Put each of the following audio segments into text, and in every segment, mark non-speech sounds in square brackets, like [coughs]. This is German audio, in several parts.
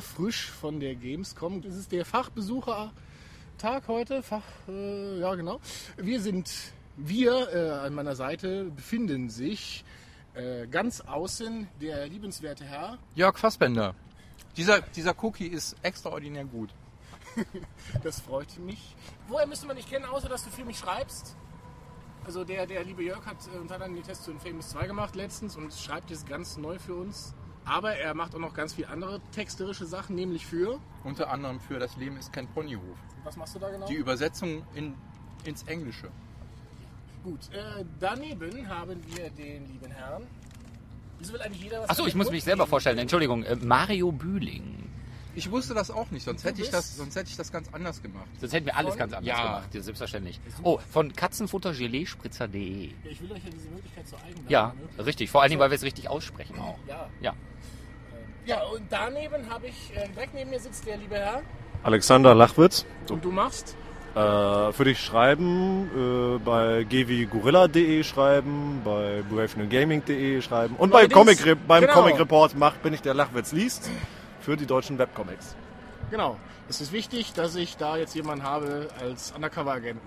frisch von der Gamescom. Das ist der Fachbesuchertag heute. Fach, äh, ja genau. Wir sind, wir äh, an meiner Seite befinden sich äh, ganz außen der liebenswerte Herr. Jörg Fassbender. Dieser, dieser Cookie ist extraordinär gut. [laughs] Das freut mich. Woher müsste man dich kennen, außer dass du für mich schreibst? Also der, der liebe Jörg hat äh, unter anderem den Test zu Infamous 2 gemacht letztens und schreibt jetzt ganz neu für uns. Aber er macht auch noch ganz viele andere texterische Sachen, nämlich für. Unter anderem für Das Leben ist kein Ponyhof. Was machst du da genau? Die Übersetzung in, ins Englische. Gut, äh, daneben haben wir den lieben Herrn. Wieso will eigentlich jeder was Achso, ich muss mich selber vorstellen. Entschuldigung, äh, Mario Bühling. Ich wusste das auch nicht, sonst hätte ich das, sonst hätte ich das ganz anders gemacht. Sonst hätten wir alles Von- ganz anders Ja. gemacht, ja, selbstverständlich. Oh, von katzenfuttergeleespritzer.de. Ja, ich will euch ja diese Möglichkeit zu eigen Ja, ermöglichen. richtig. Vor allen Dingen, weil wir es richtig aussprechen auch. Ja. Ja. Ja, und daneben habe ich, äh, direkt neben mir sitzt der liebe Herr. Alexander Lachwitz. Und du machst? Äh, für dich schreiben, äh, bei gwgorilla.de schreiben, bei bravenewgaming.de schreiben und bei Comic, beim genau. Comic Report macht, bin ich der Lachwitz liest für die deutschen Webcomics. Genau. Es ist wichtig, dass ich da jetzt jemanden habe als Undercover-Agenten.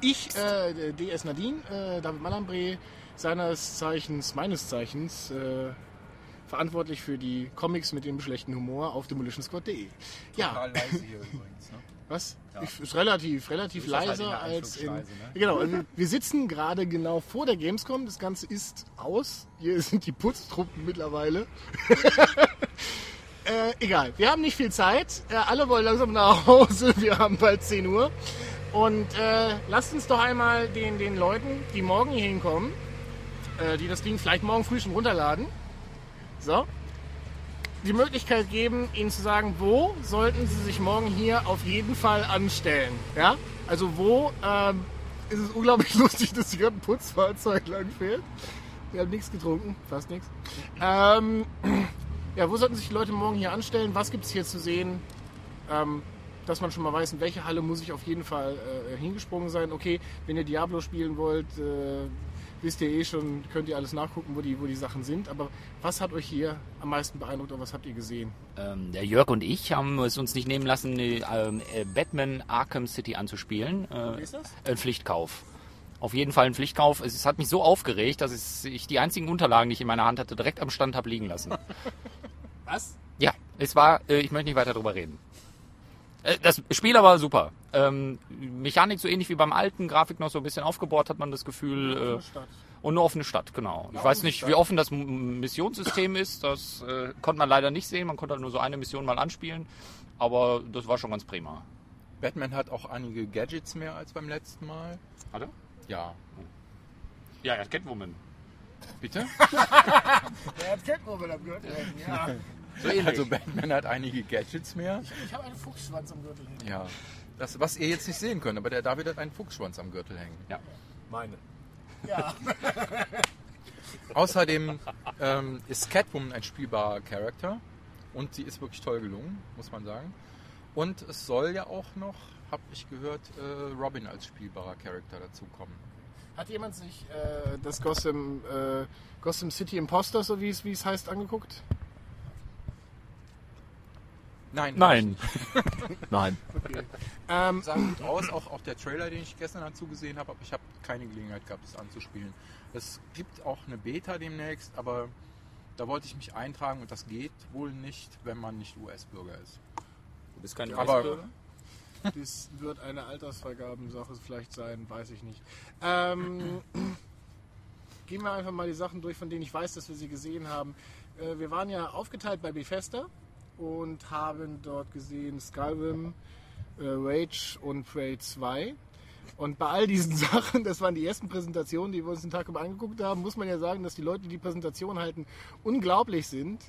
Ich, äh, DS Nadine, äh, David Malambre, seines Zeichens, meines Zeichens, äh, verantwortlich für die Comics mit dem schlechten Humor auf demolitionsquad.de. Ja, leise hier übrigens. Ne? [laughs] was? Ich, ist relativ, relativ ist halt leiser der als in. Ne? Genau, also wir sitzen gerade genau vor der Gamescom. Das Ganze ist aus. Hier sind die Putztruppen mittlerweile. [laughs] Äh, egal, wir haben nicht viel Zeit. Äh, alle wollen langsam nach Hause. [laughs] Wir haben bald 10 Uhr. Und äh, lasst uns doch einmal den, den Leuten, die morgen hier hinkommen, äh, die das Ding vielleicht morgen früh schon runterladen, so, die Möglichkeit geben, ihnen zu sagen, wo sollten sie sich morgen hier auf jeden Fall anstellen. Ja? Also wo ähm, ist es unglaublich [laughs] lustig, dass hier ein Putzfahrzeug lang fährt. Wir haben nichts getrunken, fast nichts. Ähm, [clears throat] ja, wo sollten sich die Leute morgen hier anstellen? Was gibt es hier zu sehen? Ähm, dass man schon mal weiß, in welche Halle muss ich auf jeden Fall äh, hingesprungen sein. Okay, wenn ihr Diablo spielen wollt, äh, wisst ihr eh schon, könnt ihr alles nachgucken, wo die, wo die Sachen sind. Aber was hat euch hier am meisten beeindruckt oder was habt ihr gesehen? Ähm, der Jörg und ich haben es uns nicht nehmen lassen, die, ähm, äh, Batman Arkham City anzuspielen. Äh, Wie ist das? Ein Pflichtkauf. Auf jeden Fall ein Pflichtkauf. Es, hat mich so aufgeregt, dass ich die einzigen Unterlagen, die ich in meiner Hand hatte, direkt am Stand habe liegen lassen. [laughs] Was? Ja, es war, äh, ich möchte nicht weiter drüber reden. Äh, Das Spiel aber super. Ähm, Mechanik so ähnlich wie beim alten, Grafik noch so ein bisschen aufgebohrt, hat man das Gefühl. Äh, Stadt. und eine offene Stadt, genau. Ich weiß nicht, wie offen das Missionssystem ist. Das äh, konnte man leider nicht sehen. Man konnte halt nur so eine Mission mal anspielen. Aber das war schon ganz prima. Batman hat auch einige Gadgets mehr als beim letzten Mal. Hat er? Ja. Ja, er hat Catwoman. Bitte? [laughs] Er hat Catwoman Gürtel [laughs] hängen, ja. So. Also Batman hat einige Gadgets mehr. Ich habe einen Fuchsschwanz am Gürtel hängen. Ja. Das, was ihr jetzt nicht sehen könnt, aber der David hat einen Fuchsschwanz am Gürtel hängen. ja. Meine. Ja. [laughs] Außerdem ähm, ist Catwoman ein spielbarer Charakter und sie ist wirklich toll gelungen, muss man sagen. Und es soll ja auch noch, habe ich gehört, äh, Robin als spielbarer Charakter dazukommen. Hat jemand sich äh, das Gotham, äh, Gotham City Imposter, so wie es, wie es heißt, angeguckt? Nein. Nein. Nein. [laughs] Ähm, Sah gut aus, auch, auch der Trailer, den ich gestern dazu gesehen habe, aber ich habe keine Gelegenheit gehabt, es anzuspielen. Es gibt auch eine Beta demnächst, aber da wollte ich mich eintragen und das geht wohl nicht, wenn man nicht US-Bürger ist. Du bist kein US-Bürger? das wird eine Altersvergabensache vielleicht sein, weiß ich nicht. Ähm, [clears throat] gehen wir einfach mal die Sachen durch, von denen ich weiß, dass wir sie gesehen haben. Äh, wir waren ja aufgeteilt bei Bethesda und haben dort gesehen Skyrim, äh, Rage und Prey 2. Und bei all diesen [laughs] Sachen, das waren die ersten Präsentationen, die wir uns den Tag über angeguckt haben, muss man ja sagen, dass die Leute, die die Präsentation halten, unglaublich sind,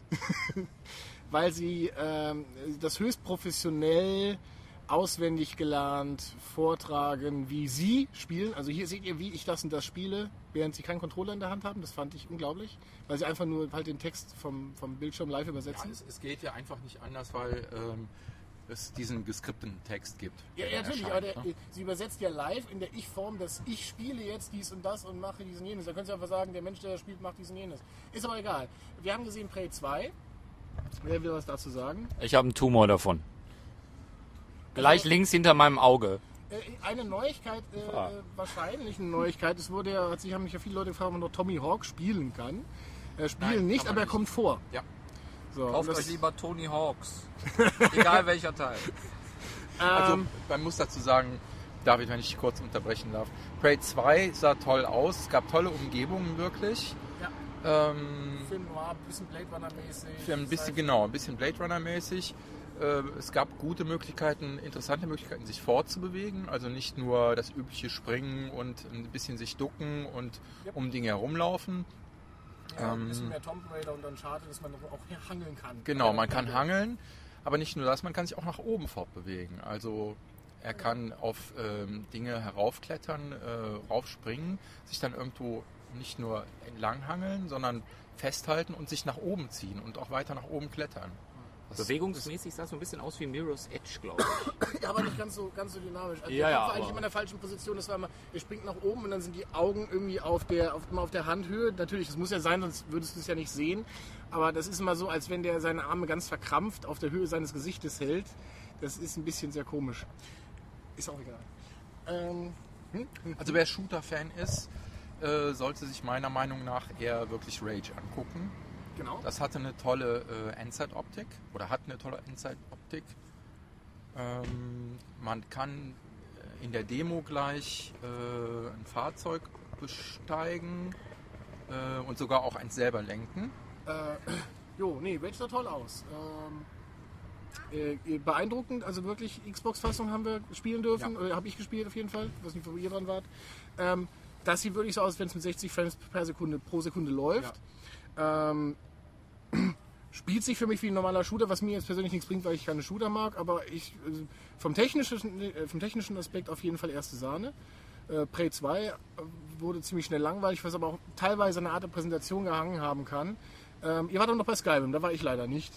[laughs] weil sie ähm, das höchst professionell auswendig gelernt vortragen, wie sie spielen. Also hier seht ihr, wie ich das und das spiele, während sie keinen Controller in der Hand haben. Das fand ich unglaublich, weil sie einfach nur halt den Text vom, vom Bildschirm live Ja, übersetzen. es, es geht ja einfach nicht anders, weil ähm, es diesen geskripteten Text gibt. Ja, ja natürlich, aber der, ne? sie übersetzt ja live in der Ich-Form, dass ich spiele jetzt dies und das und mache dies und jenes. Da können Sie einfach sagen, der Mensch, der das spielt, macht dies und jenes. Ist aber egal. Wir haben gesehen Prey 2 Wer will was dazu sagen? Ich habe einen Tumor davon. Gleich links hinter meinem Auge. Äh, eine Neuigkeit, äh, Ah. äh, wahrscheinlich eine Neuigkeit, es wurde ja, hat sich haben mich ja viele Leute gefragt, ob man noch Tommy Hawk spielen kann. Spielen Nein, nicht, aber er nicht. kommt vor. Ja. So, Kauft euch lieber Tony Hawks. [laughs] Egal welcher Teil. Also ähm, man muss dazu sagen, David, wenn ich dich kurz unterbrechen darf. Prey 2 sah toll aus, es gab tolle Umgebungen wirklich. Ja. Ähm, Film war ein bisschen Blade Runner mäßig. für ein bisschen, Sci-Fi. genau, ein bisschen Blade Runner mäßig. Äh, es gab gute Möglichkeiten, interessante Möglichkeiten, sich fortzubewegen. Also nicht nur das übliche Springen und ein bisschen sich ducken und Yep. um Dinge herumlaufen. Ja, ein Ähm, bisschen mehr Tomb Raider und dann schade, dass man auch hangeln kann. Genau, man kann hangeln, aber nicht nur das, man kann sich auch nach oben fortbewegen. Also er kann auf ähm, Dinge heraufklettern, äh, raufspringen, sich dann irgendwo nicht nur entlang hangeln, sondern festhalten und sich nach oben ziehen und auch weiter nach oben klettern. Das- Bewegungsmäßig sah es so ein bisschen aus wie Mirror's Edge, glaube ich. [coughs] Ja, aber nicht ganz so, ganz so dynamisch. Also Ja, der ja, war eigentlich immer in der falschen Position. Das war immer, er springt nach oben und dann sind die Augen irgendwie auf der, auf, immer auf der Handhöhe. Natürlich, das muss ja sein, sonst würdest du es ja nicht sehen. Aber das ist immer so, als wenn der seine Arme ganz verkrampft auf der Höhe seines Gesichtes hält. Das ist ein bisschen sehr komisch. Ist auch egal. Ähm, hm? Hm. Also wer Shooter-Fan ist, äh, sollte sich meiner Meinung nach eher wirklich Rage angucken. Genau. Das hatte eine tolle äh, Endzeit-Optik oder hat eine tolle Endzeit-Optik. Ähm, man kann äh, in der Demo gleich äh, ein Fahrzeug besteigen äh, und sogar auch eins selber lenken. Äh, [clears throat] jo, nee, Rage sah toll aus. Ähm, äh, beeindruckend, also wirklich Xbox-Fassung haben wir spielen dürfen, Ja. habe ich gespielt auf jeden Fall, ich weiß nicht, wo ihr dran wart. Ähm, das sieht wirklich so aus, wenn es mit 60 Frames per Sekunde pro Sekunde läuft. Ähm, spielt sich für mich wie ein normaler Shooter, was mir jetzt persönlich nichts bringt, weil ich keine Shooter mag, aber ich äh, vom technischen, äh, vom technischen Aspekt auf jeden Fall erste Sahne. Äh, Prey 2 äh, wurde ziemlich schnell langweilig, was aber auch teilweise eine Art der Präsentation gehangen haben kann. Ähm, ihr wart auch noch bei Skyrim, da war ich leider nicht.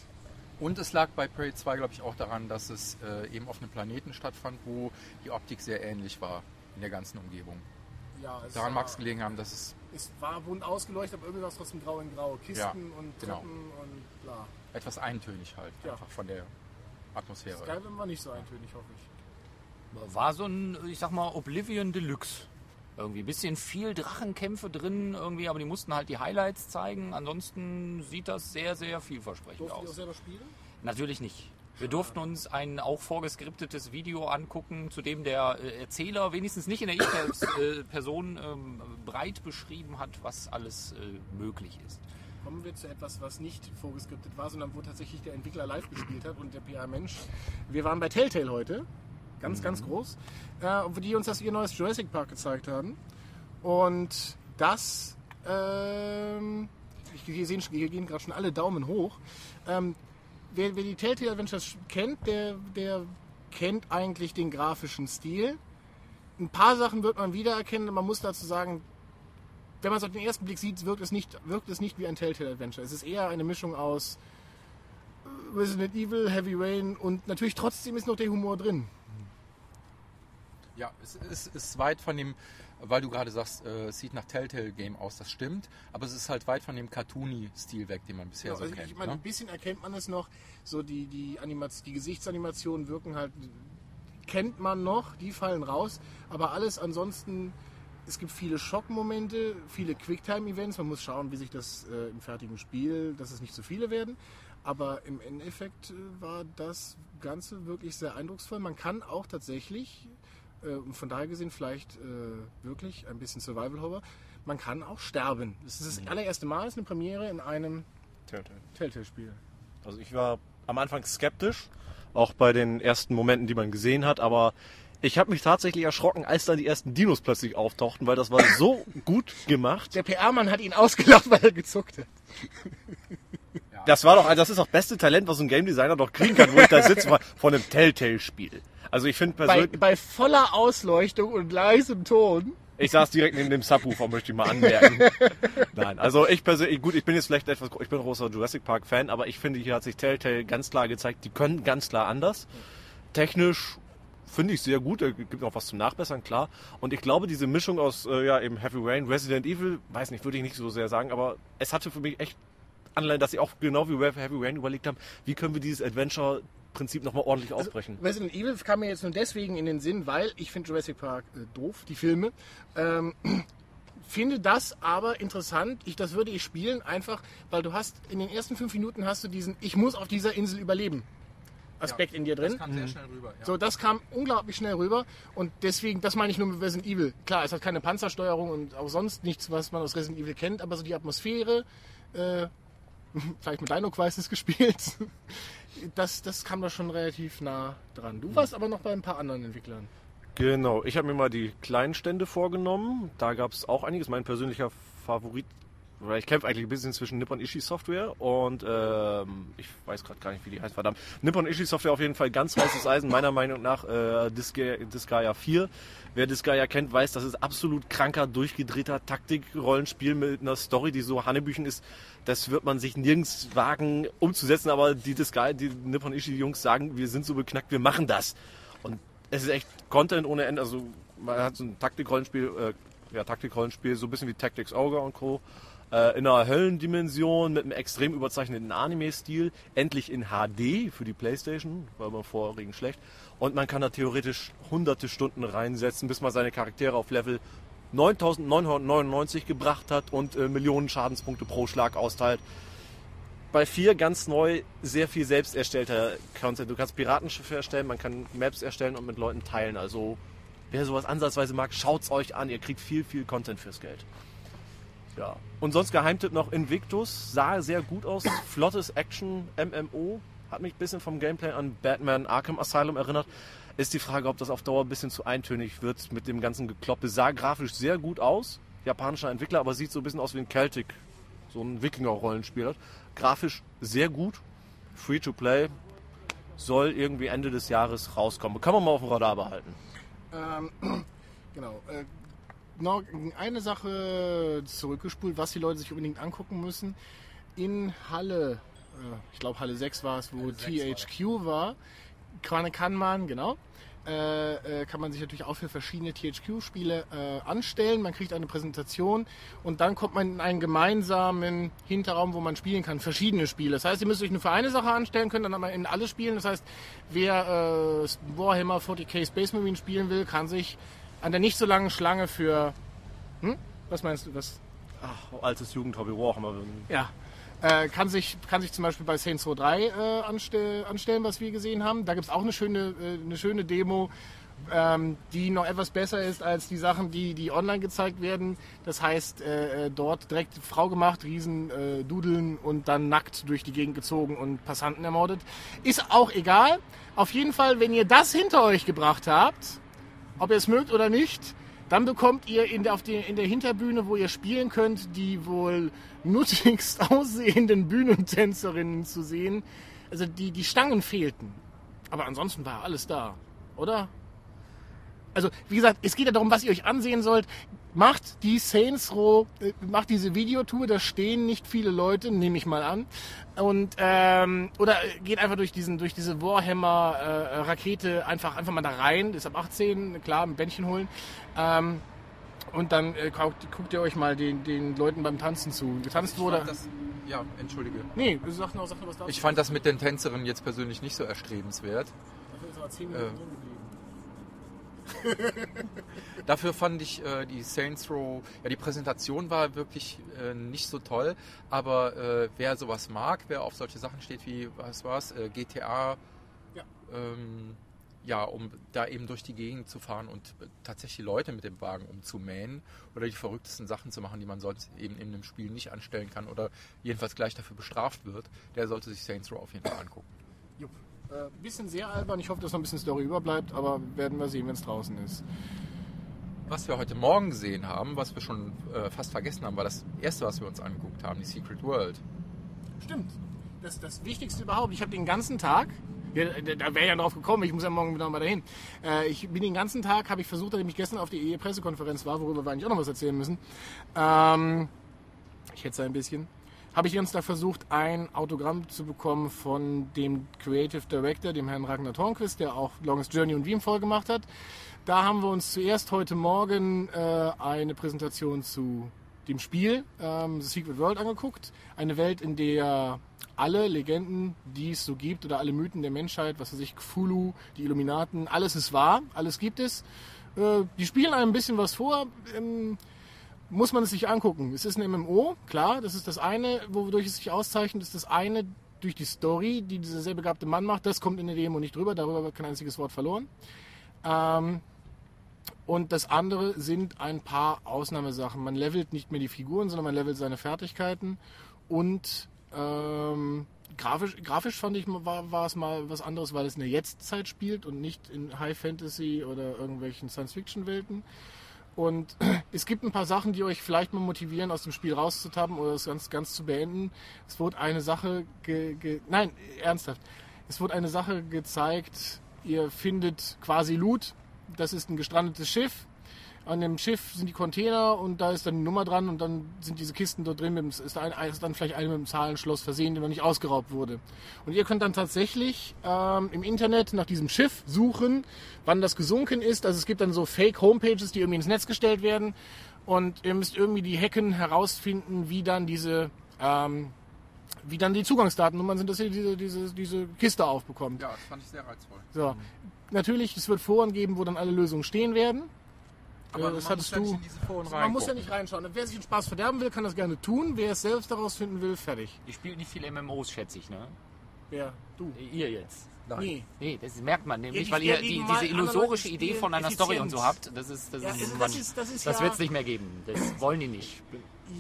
Und es lag bei Prey 2, glaube ich, auch daran, dass es äh, eben auf einem Planeten stattfand, wo die Optik sehr ähnlich war in der ganzen Umgebung. Ja, es Daran mag es gelegen haben, dass es es war bunt ausgeleuchtet, aber irgendwie war es trotzdem grau in grau. Kisten Ja, und genau. Treppen und bla. etwas eintönig halt, Ja. einfach von der Atmosphäre. Skyrim war nicht so eintönig, hoffe ich. War so ein, ich sag mal, Oblivion Deluxe. Irgendwie ein bisschen viel Drachenkämpfe drin, irgendwie, aber die mussten halt die Highlights zeigen. Ansonsten sieht das sehr, sehr vielversprechend Durftet ihr auch aus. selber spielen? Natürlich nicht. Wir durften uns ein auch vorgeskriptetes Video angucken, zu dem der äh, Erzähler wenigstens nicht in der Ich-Person ähm, breit beschrieben hat, was alles äh, möglich ist. Kommen wir zu etwas, was nicht vorgeskriptet war, sondern wo tatsächlich der Entwickler live gespielt hat und der PR-Mensch. Wir waren bei Telltale heute, ganz, ganz groß, äh, wo die uns das ihr neues Jurassic Park gezeigt haben. Und das, ähm, ich, hier, sehen, hier gehen gerade schon alle Daumen hoch. Ähm, wer, wer die Telltale Adventures kennt, der, der kennt eigentlich den grafischen Stil. Ein paar Sachen wird man wiedererkennen. Man muss dazu sagen, wenn man es auf den ersten Blick sieht, wirkt es nicht, wirkt es nicht wie ein Telltale Adventure. Es ist eher eine Mischung aus Resident Evil, Heavy Rain und natürlich trotzdem ist noch der Humor drin. Ja, es ist, ist weit von dem, weil du gerade sagst, äh, es sieht nach Telltale Game aus, das stimmt, aber es ist halt weit von dem Cartoony-Stil weg, den man bisher so also kennt. ich meine, ein ne? bisschen erkennt man es noch. So die, die, die Gesichtsanimationen wirken halt, kennt man noch, die fallen raus. Aber alles ansonsten, es gibt viele Schockmomente, viele Quicktime-Events. Man muss schauen, wie sich das äh, im fertigen Spiel, dass es nicht zu viele werden. Aber im Endeffekt äh, war das Ganze wirklich sehr eindrucksvoll. Man kann auch tatsächlich, und von daher gesehen vielleicht äh, wirklich ein bisschen Survival-Horror, man kann auch sterben. Das ist das allererste Mal, es ist eine Premiere in einem Telltale. Telltale-Spiel. Also ich war am Anfang skeptisch, auch bei den ersten Momenten, die man gesehen hat, aber ich habe mich tatsächlich erschrocken, als dann die ersten Dinos plötzlich auftauchten, weil das war so [laughs] gut gemacht. Der PR-Mann hat ihn ausgelacht, weil er gezuckt hat. [laughs] Das war doch, das ist doch beste Talent, was ein Game Designer doch kriegen kann, wo ich da sitze von einem Telltale-Spiel. Also ich finde Bei, persönlich, bei voller Ausleuchtung und leisem Ton. ich saß direkt neben dem Subwoofer, möchte ich mal anmerken. [laughs] Nein, also ich persönlich, gut, ich bin jetzt vielleicht etwas, ich bin ein großer Jurassic Park Fan, aber ich finde, hier hat sich Telltale ganz klar gezeigt, die können ganz klar anders. Technisch finde ich sehr gut, da gibt auch was zum Nachbessern, klar. Und ich glaube, diese Mischung aus, äh, ja, eben Heavy Rain, Resident Evil, weiß nicht, würde ich nicht so sehr sagen, aber es hatte für mich echt Anleihen, dass sie auch genau wie Heavy Rain überlegt haben, wie können wir dieses Adventure-Prinzip nochmal ordentlich ausbrechen. Resident Evil kam mir jetzt nur deswegen in den Sinn, weil ich finde Jurassic Park äh, doof, die Filme. Ähm, [clears throat] finde das aber interessant. Ich, das würde ich spielen, einfach, weil du hast in den ersten fünf Minuten hast du diesen Ich muss auf dieser Insel überleben Aspekt in dir drin. Das kam sehr schnell rüber. Ja. So, das kam unglaublich schnell rüber und deswegen, das meine ich nur mit Resident Evil. Klar, es hat keine Panzersteuerung und auch sonst nichts, was man aus Resident Evil kennt, aber so die Atmosphäre, äh, [laughs] vielleicht mit Dino Crisis gespielt, das, das kam da schon relativ nah dran. Du warst aber noch bei ein paar anderen Entwicklern. Genau, ich habe mir mal die kleinen Stände vorgenommen. Da gab es auch einiges. Mein persönlicher Favorit, ich kämpfe eigentlich ein bisschen zwischen Nippon Ishi Software und ähm, ich weiß gerade gar nicht, wie die heißt, verdammt. Nippon Ishi Software auf jeden Fall ganz heißes Eisen, meiner Meinung nach äh, Disgaea, Disgaea 4. Wer Disgaea kennt, weiß, das ist absolut kranker, durchgedrehter Taktik-Rollenspiel mit einer Story, die so Hanebüchen ist. Das wird man sich nirgends wagen umzusetzen, aber die Disgaea, die Nippon Ishi Jungs sagen, wir sind so beknackt, wir machen das. Und es ist echt Content ohne Ende. Also man hat so ein Taktikrollenspiel, äh, ja Taktikrollenspiel, so ein bisschen wie Tactics Ogre und Co. Äh, in einer Höllendimension mit einem extrem überzeichneten Anime-Stil, endlich in HD für die Playstation, war beim vorherigen schlecht. Und man kann da theoretisch hunderte Stunden reinsetzen, bis man seine Charaktere auf Level 9999 gebracht hat und äh, Millionen Schadenspunkte pro Schlag austeilt bei 4 ganz neu sehr viel selbst erstellter Content. Du kannst Piratenschiffe erstellen, man kann Maps erstellen und mit Leuten teilen. Also wer sowas ansatzweise mag, schaut's euch an. Ihr kriegt viel, viel Content fürs Geld. Ja. Und sonst Geheimtipp noch Invictus. Sah sehr gut aus. [coughs] Flottes Action MMO. Hat mich ein bisschen vom Gameplay an Batman Arkham Asylum erinnert. Ist die Frage, ob das auf Dauer ein bisschen zu eintönig wird mit dem ganzen Gekloppe. Sah grafisch sehr gut aus. Japanischer Entwickler, aber sieht so ein bisschen aus wie ein Celtic. So ein Wikinger-Rollenspiel. Grafisch sehr gut. Free to play. Soll irgendwie Ende des Jahres rauskommen. Kann man mal auf dem Radar behalten. Ähm, [clears throat] genau. Äh, noch eine Sache zurückgespult, was die Leute sich unbedingt angucken müssen. In Halle, äh, ich glaube Halle 6 war es, wo THQ war, kann, kann man, genau, äh, äh, kann man sich natürlich auch für verschiedene THQ-Spiele äh, anstellen. Man kriegt eine Präsentation und dann kommt man in einen gemeinsamen Hinterraum, wo man spielen kann, verschiedene Spiele. Das heißt, ihr müsst euch nur für eine Sache anstellen können, dann aber in alle spielen. Das heißt, wer äh, Warhammer 40k Space Marine spielen will, kann sich an der nicht so langen Schlange für... Hm? Was meinst du? Was? Ach, altes Jugendhobby Warhammer. Ja, äh, kann, sich, kann sich zum Beispiel bei Saints Row 3 äh, anstell, anstellen, was wir gesehen haben. Da gibt es auch eine schöne, äh, eine schöne Demo, ähm, die noch etwas besser ist als die Sachen, die, die online gezeigt werden. Das heißt, äh, äh, dort direkt Frau gemacht, Riesen äh, dudeln und dann nackt durch die Gegend gezogen und Passanten ermordet. Ist auch egal. Auf jeden Fall, wenn ihr das hinter euch gebracht habt, ob ihr es mögt oder nicht, dann bekommt ihr in der, auf die, in der Hinterbühne, wo ihr spielen könnt, die wohl nuttigst [laughs] aussehenden Bühnentänzerinnen zu sehen. Also die, die Stangen fehlten. Aber ansonsten war alles da, oder? Also, wie gesagt, es geht ja darum, was ihr euch ansehen sollt. Macht die Saints Row, äh, macht diese Videotour, da stehen nicht viele Leute, nehme ich mal an. Und, ähm, oder geht einfach durch diesen, durch diese Warhammer-Rakete einfach, einfach mal da rein, ist ab 18, klar, ein Bändchen holen. Ähm, und dann äh, guckt, guckt, ihr euch mal den, den Leuten beim Tanzen zu. Getanzt ich wurde. Das, ja, entschuldige. Nee, sag noch, sag noch was dazu. Ich fand das mit den Tänzerinnen jetzt persönlich nicht so erstrebenswert. Dafür ist aber 10 Minuten Äh. drin geblieben. [laughs] Dafür fand ich äh, die Saints Row, ja die Präsentation war wirklich äh, nicht so toll, aber äh, wer sowas mag, wer auf solche Sachen steht wie, was war's, äh, GTA, Ja. ähm, ja, um da eben durch die Gegend zu fahren und äh, tatsächlich Leute mit dem Wagen umzumähen oder die verrücktesten Sachen zu machen, die man sonst eben in einem Spiel nicht anstellen kann oder jedenfalls gleich dafür bestraft wird, der sollte sich Saints Row auf jeden Fall angucken. Jupp. Äh, bisschen sehr albern. Ich hoffe, dass noch ein bisschen Story überbleibt, aber werden wir sehen, wenn es draußen ist. Was wir heute Morgen gesehen haben, was wir schon äh, fast vergessen haben, war das erste, was wir uns angeguckt haben, die Secret World. Stimmt. Das das Wichtigste überhaupt. Ich habe den ganzen Tag, ja, da- wäre ja drauf gekommen, ich muss ja morgen wieder mal dahin. Äh, ich bin den ganzen Tag, habe ich versucht, nachdem ich gestern auf die EE-Pressekonferenz war, worüber wir eigentlich auch noch was erzählen müssen. Ähm, ich hätte ein bisschen. Habe ich ganzen Tag versucht, ein Autogramm zu bekommen von dem Creative Director, dem Herrn Ragnar Tornquist, der auch Longest Journey und Wien voll gemacht hat. Da haben wir uns zuerst heute Morgen äh, eine Präsentation zu dem Spiel ähm, The Secret World angeguckt. Eine Welt, in der alle Legenden, die es so gibt, oder alle Mythen der Menschheit, was weiß ich, Cthulhu, die Illuminaten, alles ist wahr, alles gibt es. Äh, die spielen einem ein bisschen was vor. Ähm, muss man es sich angucken. Es ist ein MMO, klar, das ist das eine, wodurch es sich auszeichnet, ist das eine durch die Story, die dieser sehr begabte Mann macht. Das kommt in der Demo nicht drüber, darüber wird kein einziges Wort verloren. Ähm, und das andere sind ein paar Ausnahmesachen. Man levelt nicht mehr die Figuren, sondern man levelt seine Fertigkeiten. Und ähm, grafisch, grafisch fand ich, war, war es mal was anderes, weil es in der Jetztzeit spielt und nicht in High Fantasy oder irgendwelchen Science-Fiction-Welten. Und [clears throat] es gibt ein paar Sachen, die euch vielleicht mal motivieren, aus dem Spiel rauszutappen oder es ganz, ganz zu beenden. Es wurde eine Sache, ge, ge, nein, ernsthaft. Es wurde eine Sache gezeigt, ihr findet quasi Loot. Das ist ein gestrandetes Schiff. An dem Schiff sind die Container und da ist dann die Nummer dran und dann sind diese Kisten dort drin. Mit, dem- ist, ein, ist dann vielleicht eine mit dem Zahlenschloss versehen, die noch nicht ausgeraubt wurde. Und ihr könnt dann tatsächlich ähm, im Internet nach diesem Schiff suchen, wann das gesunken ist. Also es gibt dann so Fake-Homepages, die irgendwie ins Netz gestellt werden. Und ihr müsst irgendwie die Hacken herausfinden, wie dann diese, ähm, wie dann die Zugangsdatennummern sind, dass ihr diese, diese, diese Kiste aufbekommt. Ja, das fand ich sehr reizvoll. So. Natürlich, es wird Foren geben, wo dann alle Lösungen stehen werden. Aber das man hattest muss ja nicht du. in diese Foren Man muss ja nicht reinschauen. Wer sich den Spaß verderben will, kann das gerne tun. Wer es selbst daraus finden will, fertig. Ihr spielt nicht viele MMOs, schätze ich, ne? Wer? Du. Ihr jetzt. Nee. Nee, das merkt man nämlich, die weil ihr die, diese illusorische Idee von einer Story und so habt. Das ist, das Ja, ist, das ist- das ist das ja- wird es nicht mehr geben. Das [clears throat] wollen die nicht.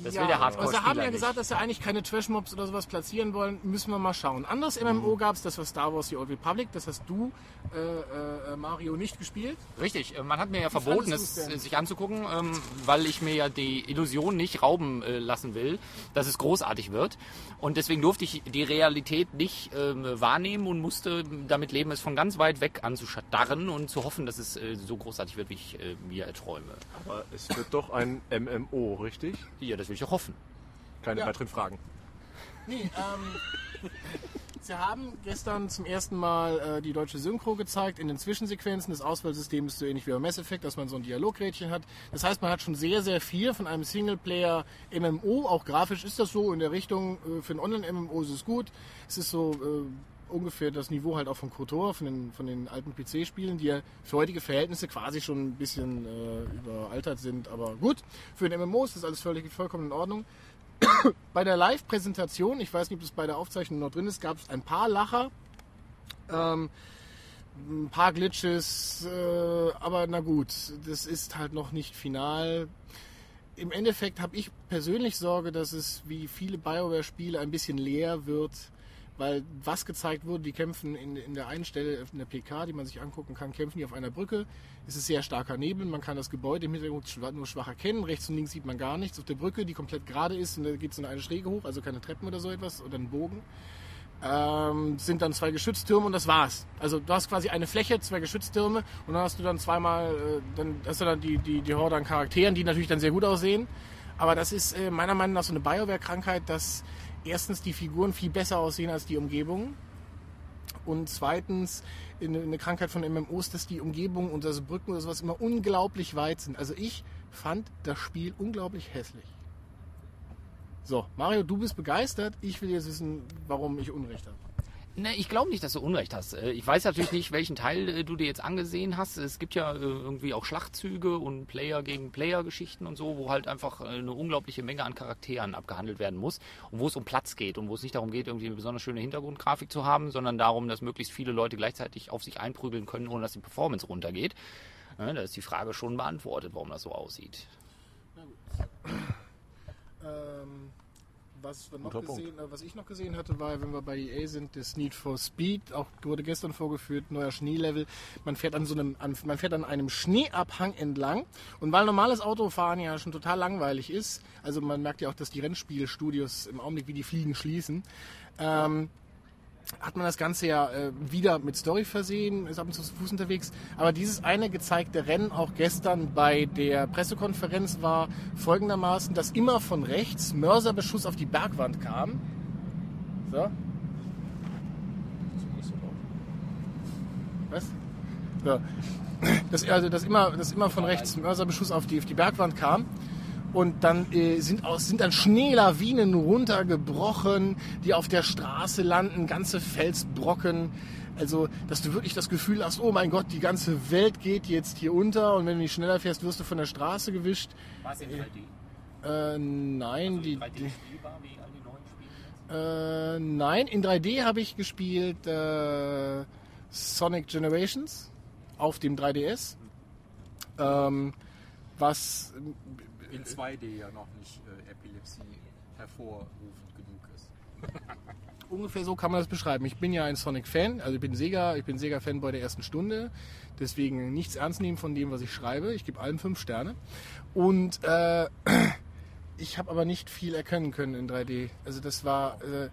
Das ja, will der aber Hardcore-Spieler Sie haben ja nicht. gesagt, dass sie eigentlich keine Trash-Mobs oder sowas platzieren wollen. Müssen wir mal schauen. Anderes MMO gab es, das war Star Wars The Old Republic. Das hast du, äh, äh, Mario, nicht gespielt. Richtig, äh, man hat mir ja verboten, fandest es sich anzugucken, ähm, weil ich mir ja die Illusion nicht rauben äh, lassen will, dass es großartig wird. Und deswegen durfte ich die Realität nicht ähm, wahrnehmen und musste damit leben, es von ganz weit weg anzustarren und zu hoffen, dass es äh, so großartig wird, wie ich äh, mir erträume. Aber es wird doch ein MMO, richtig? Ja, das will ich auch hoffen. Keine Ja. weiteren Fragen. Nee, ähm, Sie haben gestern zum ersten Mal äh, die deutsche Synchro gezeigt in den Zwischensequenzen. Das Auswahlsystem ist so ähnlich wie bei Mass Effect, dass man so ein Dialogrädchen hat. Das heißt, man hat schon sehr, sehr viel von einem Singleplayer-MMO. Auch grafisch ist das so in der Richtung. Äh, für ein Online-MMO ist es gut. Es ist so äh, ungefähr das Niveau halt auch von KOTOR, von den, von den alten PC-Spielen, die ja für heutige Verhältnisse quasi schon ein bisschen äh, überaltert sind. Aber gut, für ein MMO ist das alles völlig, vollkommen in Ordnung. [coughs] Bei der Live-Präsentation, ich weiß nicht, ob das bei der Aufzeichnung noch drin ist, gab es ein paar Lacher, ähm, ein paar Glitches, äh, aber na gut, das ist halt noch nicht final. Im Endeffekt habe ich persönlich Sorge, dass es wie viele Bioware-Spiele ein bisschen leer wird, weil was gezeigt wurde, die kämpfen in, in der einen Stelle, in der PK, die man sich angucken kann, kämpfen die auf einer Brücke. Es ist sehr starker Nebel, man kann das Gebäude im Hintergrund nur schwach erkennen. Rechts und links sieht man gar nichts. Auf der Brücke, die komplett gerade ist, und da geht es in eine Schräge hoch, also keine Treppen oder so etwas oder einen Bogen. Ähm, sind dann zwei Geschütztürme und das war's. Also du hast quasi eine Fläche, zwei Geschütztürme und dann hast du dann zweimal, äh, dann hast du dann die, die, die Horde an Charakteren, die natürlich dann sehr gut aussehen. Aber das ist äh, meiner Meinung nach so eine Bioware-Krankheit, dass erstens die Figuren viel besser aussehen als die Umgebung. Und zweitens eine, Krankheit von MMOs, dass die Umgebung und also Brücken oder sowas immer unglaublich weit sind. Also ich fand das Spiel unglaublich hässlich. So, Mario, du bist begeistert. Ich will jetzt wissen, warum ich Unrecht habe. Ne, ich glaube nicht, dass du Unrecht hast. Äh, Ich weiß natürlich nicht, welchen Teil äh, du dir jetzt angesehen hast. Es gibt ja äh, irgendwie auch Schlachtzüge und Player gegen Player Geschichten und so, wo halt einfach eine unglaubliche Menge an Charakteren abgehandelt werden muss und wo es um Platz geht und wo es nicht darum geht, irgendwie eine besonders schöne Hintergrundgrafik zu haben, sondern darum, dass möglichst viele Leute gleichzeitig auf sich einprügeln können, ohne dass die Performance runtergeht. Ne, Da ist die Frage schon beantwortet, warum das so aussieht. [clears throat] Ähm, was, wir noch Guter gesehen, äh, was ich noch gesehen hatte, war, wenn wir bei EA sind, das Need for Speed, auch wurde gestern vorgeführt, neuer Schneelevel. Man fährt an so einem, an, man fährt an einem Schneeabhang entlang. Und weil normales Autofahren ja schon total langweilig ist, also man merkt ja auch, dass die Rennspielstudios im Augenblick wie die Fliegen schließen, ähm, hat man das Ganze ja äh, wieder mit Story versehen, ist ab und zu zu Fuß unterwegs. Aber dieses eine gezeigte Rennen auch gestern bei der Pressekonferenz war folgendermaßen, dass immer von rechts Mörserbeschuss auf die Bergwand kam. So. Was? So. [laughs] Dass, also, dass, immer, dass immer von rechts Mörserbeschuss auf die, auf die Bergwand kam. Und dann äh, sind, aus, sind dann Schneelawinen runtergebrochen, die auf der Straße landen, ganze Felsbrocken. Also, dass du wirklich das Gefühl hast, oh mein Gott, die ganze Welt geht jetzt hier unter und wenn du nicht schneller fährst, wirst du von der Straße gewischt. War es in 3D? Äh, nein, die, 3D die, spielbar wie all die neuen Spiele? äh, nein, in 3D habe ich gespielt äh, Sonic Generations auf dem 3DS. Ähm, was In 2D ja noch nicht äh, Epilepsie hervorrufend genug ist. [laughs] ungefähr so kann man das beschreiben. Ich bin ja ein Sonic-Fan, also ich bin Sega, ich bin Sega-Fanboy der ersten Stunde. Deswegen nichts ernst nehmen von dem, was ich schreibe. Ich gebe allen fünf Sterne. Und äh, [clears throat] ich habe aber nicht viel erkennen können in 3D. Also das war. Äh,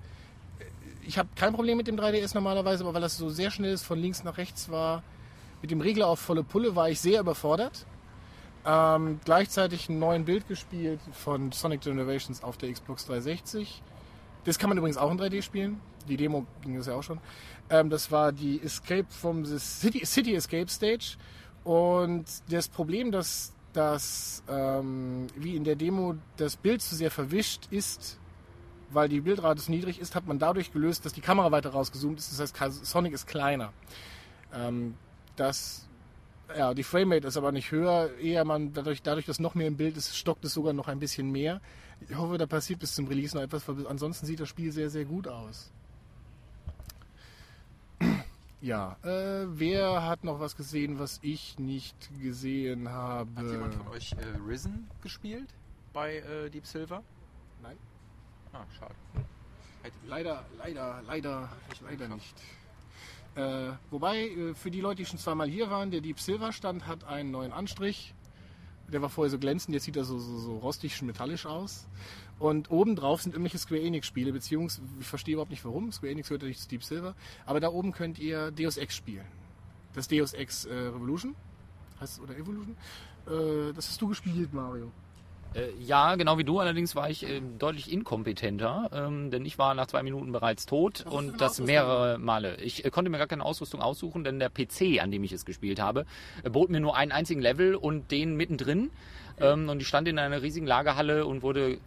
ich habe kein Problem mit dem 3DS normalerweise, aber weil das so sehr schnell ist, von links nach rechts war, mit dem Regler auf volle Pulle, war ich sehr überfordert. Ähm, gleichzeitig einen neuen Bild gespielt von Sonic Generations auf der Xbox 360. Das kann man übrigens auch in 3D spielen. Die Demo ging das ja auch schon. Ähm, das war die Escape from the City, City Escape Stage. Und das Problem, dass das ähm, wie in der Demo das Bild zu sehr verwischt ist, weil die Bildrate so niedrig ist, hat man dadurch gelöst, dass die Kamera weiter rausgezoomt ist. Das heißt, Sonic ist kleiner. Ähm, das, ja, die Framerate ist aber nicht höher. Eher man dadurch, dadurch, dass noch mehr im Bild ist, stockt es sogar noch ein bisschen mehr. Ich hoffe, da passiert bis zum Release noch etwas, weil ansonsten sieht das Spiel sehr, sehr gut aus. [clears throat] Ja, äh, wer hat noch was gesehen, was ich nicht gesehen habe? Hat jemand von euch äh, Risen gespielt bei äh, Deep Silver? Nein. Ah, schade. Leider, leider, leider, leider nicht. Äh, wobei, äh, für die Leute, die schon zweimal hier waren, der Deep Silver Stand hat einen neuen Anstrich. Der war vorher so glänzend, jetzt sieht er so, so, so rostig, metallisch aus. Und oben drauf sind irgendwelche Square Enix Spiele, beziehungsweise ich verstehe überhaupt nicht warum. Square Enix gehört ja nicht zu Deep Silver. Aber da oben könnt ihr Deus Ex spielen. Das Deus Ex äh, Revolution. Heißt es, oder Evolution? Äh, das hast du gespielt, Mario. Äh, ja, genau wie du. Allerdings war ich äh, deutlich inkompetenter, ähm, denn ich war nach zwei Minuten bereits tot Was und das Ausrüstung? mehrere Male. Ich äh, konnte mir gar keine Ausrüstung aussuchen, denn der PC, an dem ich es gespielt habe, äh, bot mir nur einen einzigen Level und den mittendrin. Ähm, und ich stand in einer riesigen Lagerhalle und wurde äh,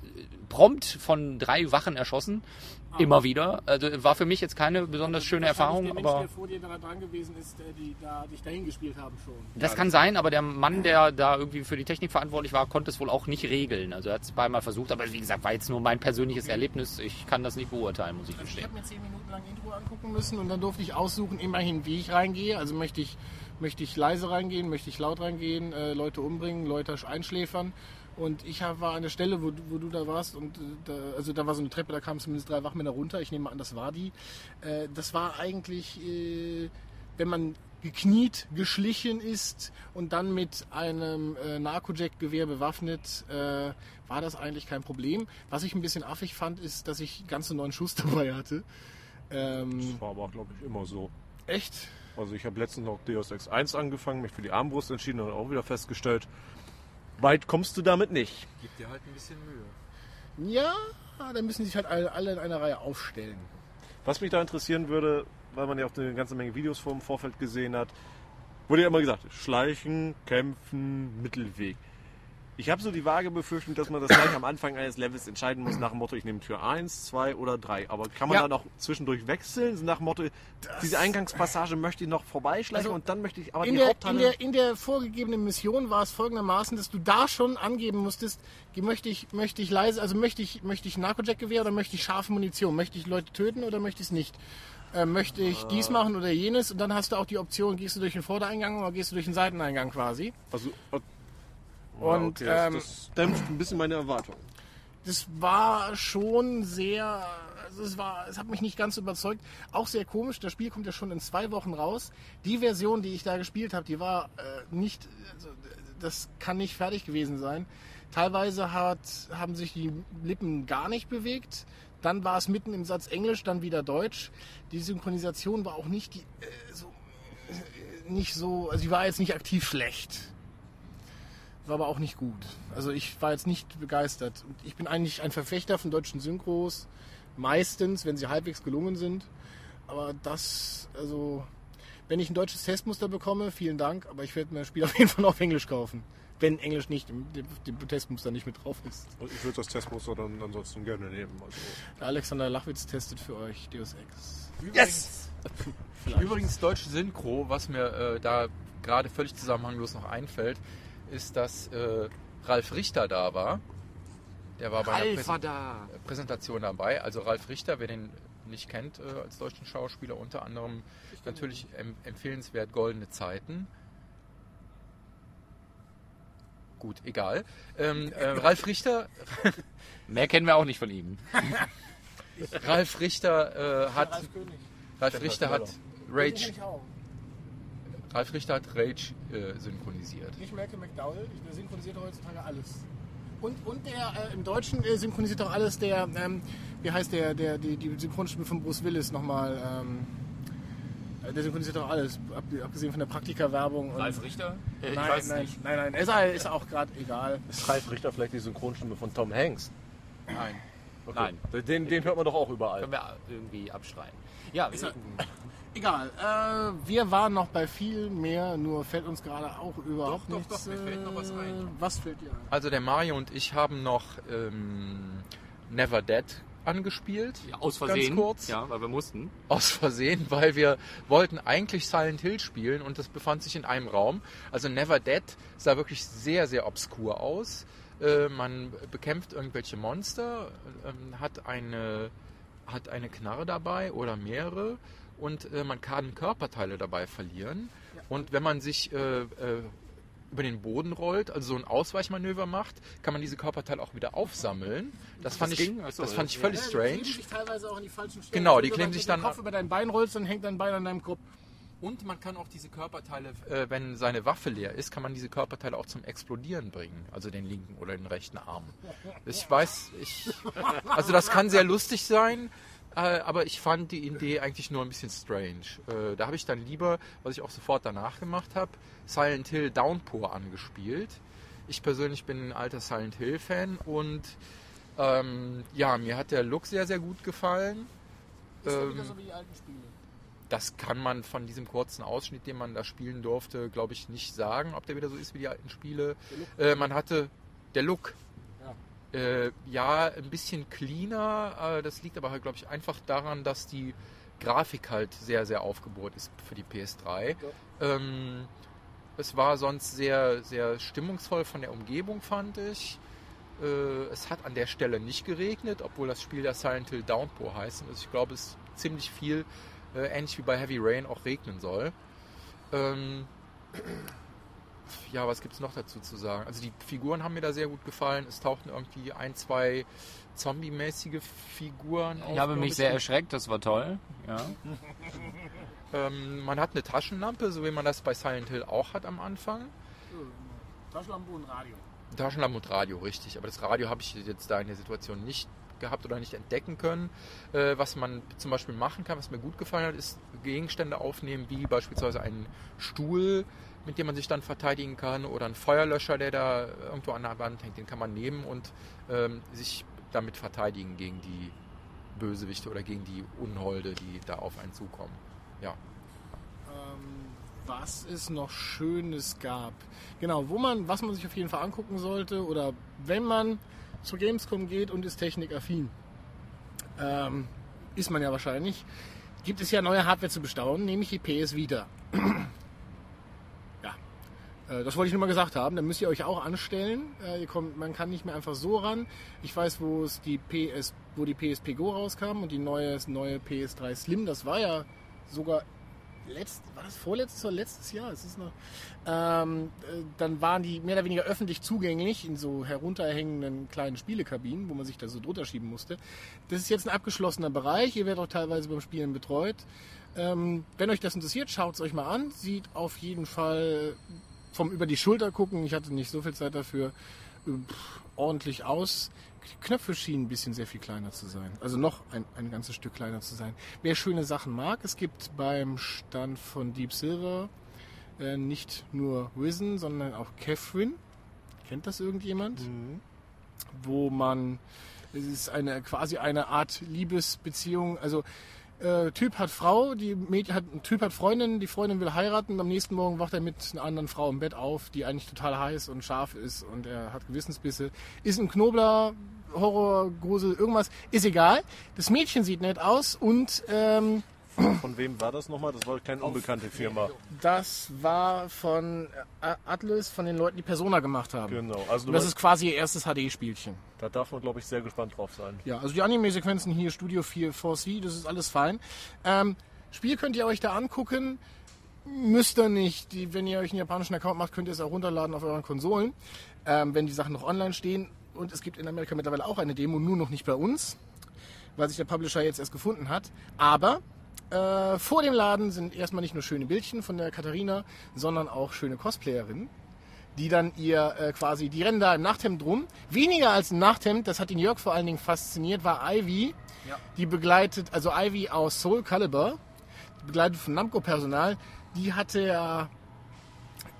prompt von drei Wachen erschossen. Immer wieder. Also war für mich jetzt keine besonders schöne Erfahrung, aber. vor dir dran gewesen ist, die da, dich dahin gespielt haben schon. Das kann sein, aber der Mann, der da irgendwie für die Technik verantwortlich war, konnte es wohl auch nicht regeln. Also er hat es zweimal versucht, aber wie gesagt, war jetzt nur mein persönliches Erlebnis. Ich kann das nicht beurteilen, muss ich Ich gestehen. habe mir zehn Minuten lang Intro angucken müssen und dann durfte ich aussuchen, immerhin, wie ich reingehe. Also möchte ich, möchte ich leise reingehen, möchte ich laut reingehen, äh, Leute umbringen, Leute einschläfern. Und ich war an der Stelle, wo, du- wo du da warst, und äh, da, also da war so eine Treppe, da kamen zumindest drei Wachmänner runter. Ich nehme mal an, das war die. Äh, das war eigentlich, äh, wenn man gekniet, geschlichen ist und dann mit einem äh, Narcojack-Gewehr bewaffnet, äh, war das eigentlich kein Problem. Was ich ein bisschen affig fand, ist, dass ich ganz neuen Schuss [laughs] dabei hatte. Ähm, Das war aber glaube ich, immer so. echt? Also ich habe letztens noch Deus Ex 1 angefangen, mich für die Armbrust entschieden und auch wieder festgestellt, weit kommst du damit nicht. Gib dir halt ein bisschen Mühe. Ja, dann müssen sich halt alle, in einer Reihe aufstellen. Was mich da interessieren würde, weil man ja auch eine ganze Menge Videos vor im Vorfeld gesehen hat, wurde ja immer gesagt, Schleichen, Kämpfen, Mittelweg. Ich habe so die vage Befürchtung, dass man das gleich am Anfang eines Levels entscheiden muss nach dem Motto, ich nehme Tür 1, 2 oder 3. Aber kann man Ja. dann auch zwischendurch wechseln? Nach dem Motto, diese Eingangspassage möchte ich noch vorbeischleichen Also, und dann möchte ich aber In die der, in, der, in der vorgegebenen Mission war es folgendermaßen, dass du da schon angeben musstest, möchte ich, möchte ich leise, also möchte ich, möchte ich ein Narcojack-Gewehr oder möchte ich scharfe Munition? Möchte ich Leute töten oder möchte ich es nicht? Äh, möchte ich dies machen oder jenes? Und dann hast du auch die Option, gehst du durch den Vordereingang oder gehst du durch den Seiteneingang quasi. also, Und, okay, das, ähm, das dämpft ein bisschen meine Erwartung. das war schon sehr, also es war, es hat mich nicht ganz überzeugt. Auch sehr komisch. Das Spiel kommt ja schon in zwei Wochen raus. Die Version, die ich da gespielt habe, die war äh, nicht, also, das kann nicht fertig gewesen sein. Teilweise hat, haben sich die Lippen gar nicht bewegt. Dann war es mitten im Satz Englisch, dann wieder Deutsch. Die Synchronisation war auch nicht die, äh, so, äh, nicht so, also die war jetzt nicht aktiv schlecht war aber auch nicht gut. Also ich war jetzt nicht begeistert. Und ich bin eigentlich ein Verfechter von deutschen Synchros, meistens, wenn sie halbwegs gelungen sind. Aber das, also Wenn ich ein deutsches Testmuster bekomme, vielen Dank, aber ich werde mir das Spiel [laughs] auf jeden Fall auf Englisch kaufen. Wenn Englisch nicht im, dem, Testmuster nicht mit drauf ist. Und ich würde das Testmuster dann ansonsten gerne nehmen. Also, Alexander Lachwitz testet für euch Deus Ex. Yes! [laughs] Vielleicht. Übrigens deutsche Synchro, was mir äh, da gerade völlig zusammenhanglos noch einfällt, ist, dass äh, Ralf Richter da war. Der war bei einer Alpha Präsen da. Präsentation dabei. Also Ralf Richter, wer den nicht kennt äh, als deutschen Schauspieler, unter anderem natürlich em empfehlenswert Goldene Zeiten. Gut, egal. Ähm, äh, [laughs] Ralf Richter, [laughs] Mehr kennen wir auch nicht von ihm. Ralf Richter äh, hat König. Ralf Richter hat Rage, Ich auch. Ralf Richter hat Rage äh, synchronisiert. Nicht Malcolm McDowell, der synchronisiert heutzutage alles. Und, und der äh, im Deutschen äh, synchronisiert auch alles der, ähm, wie heißt der, der die, die Synchronstimme von Bruce Willis nochmal, ähm, äh, der synchronisiert auch alles, ab, abgesehen von der Praktika-Werbung. Ralf Richter? Äh, ich nein, weiß nein, nicht. nein, nein, ist, auch- ist auch gerade egal. Ist Ralf Richter vielleicht die Synchronstimme von Tom Hanks? Nein. Okay. Nein. Den, den hört man doch auch überall. Können wir irgendwie abschreien. Ja, er- Egal, äh, wir waren noch bei viel mehr, nur fällt uns gerade auch überhaupt Doch, doch, nichts. doch, mir fällt noch was äh, ein. Was fällt dir ein? Also der Mario und ich haben noch ähm, Never Dead angespielt. ja, aus Versehen. Ganz kurz. Ja, weil wir mussten. Aus Versehen, weil wir wollten eigentlich Silent Hill spielen und das befand sich in einem Raum. Also Never Dead sah wirklich sehr, sehr obskur aus. Äh, man bekämpft irgendwelche Monster, ähm, hat, eine, hat eine Knarre dabei oder mehrere und äh, man kann Körperteile dabei verlieren. Und wenn man sich äh, äh, über den Boden rollt, also so ein Ausweichmanöver macht, kann man diese Körperteile auch wieder aufsammeln. Das fand, ich, ging? Ach so, das fand ja. ich völlig Die strange. kleben sich teilweise auch an die falschen Stellen. Genau, die Wenn du kleben den sich dann- Kopf über dein Bein rollst, dann hängt dein Bein an deinem Kopf. Und man kann auch diese Körperteile, äh, wenn seine Waffe leer ist, kann man diese Körperteile auch zum Explodieren bringen. Also den linken oder den rechten Arm. Ich weiß, ich. Also das kann sehr lustig sein, aber ich fand die Idee eigentlich nur ein bisschen strange. Äh, da habe ich dann lieber, was ich auch sofort danach gemacht habe, Silent Hill Downpour angespielt. Ich persönlich bin ein alter Silent Hill-Fan und ähm, ja, mir hat der Look sehr, sehr gut gefallen. Ist Ähm, wieder so wie die alten Spiele. das kann man von diesem kurzen Ausschnitt, den man da spielen durfte, glaube ich, nicht sagen, ob der wieder so ist wie die alten Spiele. Äh, man hatte der Look. Ja. Äh, ja, ein bisschen cleaner. Äh, das liegt aber halt, glaube ich, einfach daran, dass die Grafik halt sehr, sehr aufgebohrt ist für die PS3. Ähm, es war sonst sehr, sehr stimmungsvoll von der Umgebung, fand ich. Äh, es hat an der Stelle nicht geregnet, obwohl das Spiel ja Silent Hill Downpour heißt. Also ich glaube, es ziemlich viel, äh, ähnlich wie bei Heavy Rain, auch regnen soll. Ähm, ja, was gibt es noch dazu zu sagen? Also die Figuren haben mir da sehr gut gefallen. Es tauchten irgendwie ein, zwei Zombie-mäßige Figuren auf. Ich habe mich sehr erschreckt, das war toll. Ja. Ähm, man hat eine Taschenlampe, so wie man das bei Silent Hill auch hat am Anfang. Taschenlampe und Radio. Taschenlampe und Radio, richtig. Aber das Radio habe ich jetzt da in der Situation nicht gehabt oder nicht entdecken können. Äh, was man zum Beispiel machen kann, was mir gut gefallen hat, ist Gegenstände aufnehmen, wie beispielsweise einen Stuhl, mit dem man sich dann verteidigen kann, oder einen Feuerlöscher, der da irgendwo an der Wand hängt. Den kann man nehmen und ähm, sich damit verteidigen gegen die Bösewichte oder gegen die Unholde, die da auf einen zukommen. Ja. Ähm, was es noch Schönes gab. Genau, wo man, was man sich auf jeden Fall angucken sollte oder wenn man zur Gamescom geht und ist technikaffin, ähm, ist man ja wahrscheinlich, gibt es ja neue Hardware zu bestaunen, nämlich die PS Vita. Äh, das wollte ich nur mal gesagt haben. Da müsst ihr euch auch anstellen. Äh, kommt, man kann nicht mehr einfach so ran. Ich weiß, wo es die PS, wo die PSP Go rauskam und die neue, neue PS3 Slim. Das war ja sogar letzt, war das vorletztes oder letztes Jahr? Es ist noch, ähm, äh, dann waren die mehr oder weniger öffentlich zugänglich in so herunterhängenden kleinen Spielekabinen, wo man sich da so drunter schieben musste. Das ist jetzt ein abgeschlossener Bereich. Ihr werdet auch teilweise beim Spielen betreut. Ähm, wenn euch das interessiert, schaut es euch mal an. Sieht auf jeden Fall vom über die Schulter gucken. Ich hatte nicht so viel Zeit dafür. äh, pff, ordentlich aus. Die Knöpfe schienen ein bisschen sehr viel kleiner zu sein. Also noch ein, ein ganzes Stück kleiner zu sein. Wer schöne Sachen mag, es gibt beim Stand von Deep Silver äh, nicht nur Risen, sondern auch Catherine. Kennt das irgendjemand? Wo man, es ist eine quasi eine Art Liebesbeziehung. Also Äh, typ hat Frau, die Mädchen hat, Typ hat Freundin, die Freundin will heiraten. Am nächsten Morgen wacht er mit einer anderen Frau im Bett auf, die eigentlich total heiß und scharf ist und er hat Gewissensbisse. Ist ein Knobler, Horror, Grusel, irgendwas, ist egal. Das Mädchen sieht nett aus und ähm, Von wem war das nochmal? Das war keine unbekannte Firma. das war von äh, Atlas, von den Leuten, die Persona gemacht haben. Genau. Also Und das ist quasi ihr erstes HD-Spielchen. da darf man, glaube ich, sehr gespannt drauf sein. Ja, also die Anime-Sequenzen hier, Studio 4, 4C, das ist alles fein. Ähm, Spiel könnt ihr euch da angucken. Müsst ihr nicht. Die, wenn ihr euch einen japanischen Account macht, könnt ihr es auch runterladen auf euren Konsolen, ähm, wenn die Sachen noch online stehen. Und es gibt in Amerika mittlerweile auch eine Demo, nur noch nicht bei uns, weil sich der Publisher jetzt erst gefunden hat. Aber äh, vor dem Laden sind erstmal nicht nur schöne Bildchen von der Katharina, sondern auch schöne Cosplayerinnen die dann ihr äh, quasi, die rennen da im Nachthemd rum. Weniger als ein Nachthemd, das hat den Jörg vor allen Dingen fasziniert, war Ivy, Ja. die begleitet, also Ivy aus Soul Calibur, begleitet von Namco-Personal, die hatte ja,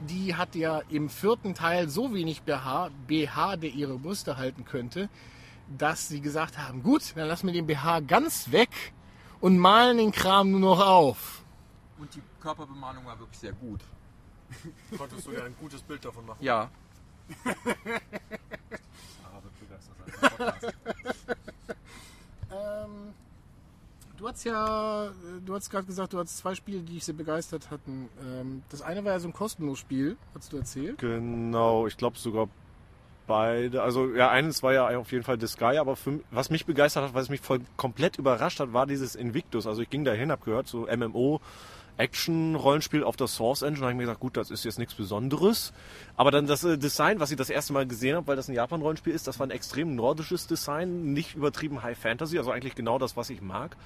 die hat ja im vierten Teil so wenig BH, BH, der ihre Brüste halten könnte, dass sie gesagt haben, gut, dann lassen wir den BH ganz weg und malen den Kram nur noch auf. Und die Körperbemalung war wirklich sehr gut. Konntest du dir ein gutes Bild davon machen? Ja. Wird begeistert sein. Ähm, du hast ja, du hast gerade gesagt, du hast zwei Spiele, die dich sehr begeistert hatten. Ähm, das eine war ja so ein kostenloses Spiel, hast du erzählt. Genau, ich glaube sogar beide. Also ja, eines war ja auf jeden Fall The Sky, aber für, was mich begeistert hat, was mich voll komplett überrascht hat, war dieses Invictus. Also ich ging dahin, hab gehört, so MMO. Action-Rollenspiel auf der Source Engine, da habe ich mir gesagt, gut, das ist jetzt nichts Besonderes. Aber dann das äh, Design, was ich das erste Mal gesehen habe, weil das ein Japan-Rollenspiel ist, das war ein extrem nordisches Design, nicht übertrieben High Fantasy, also eigentlich genau das, was ich mag.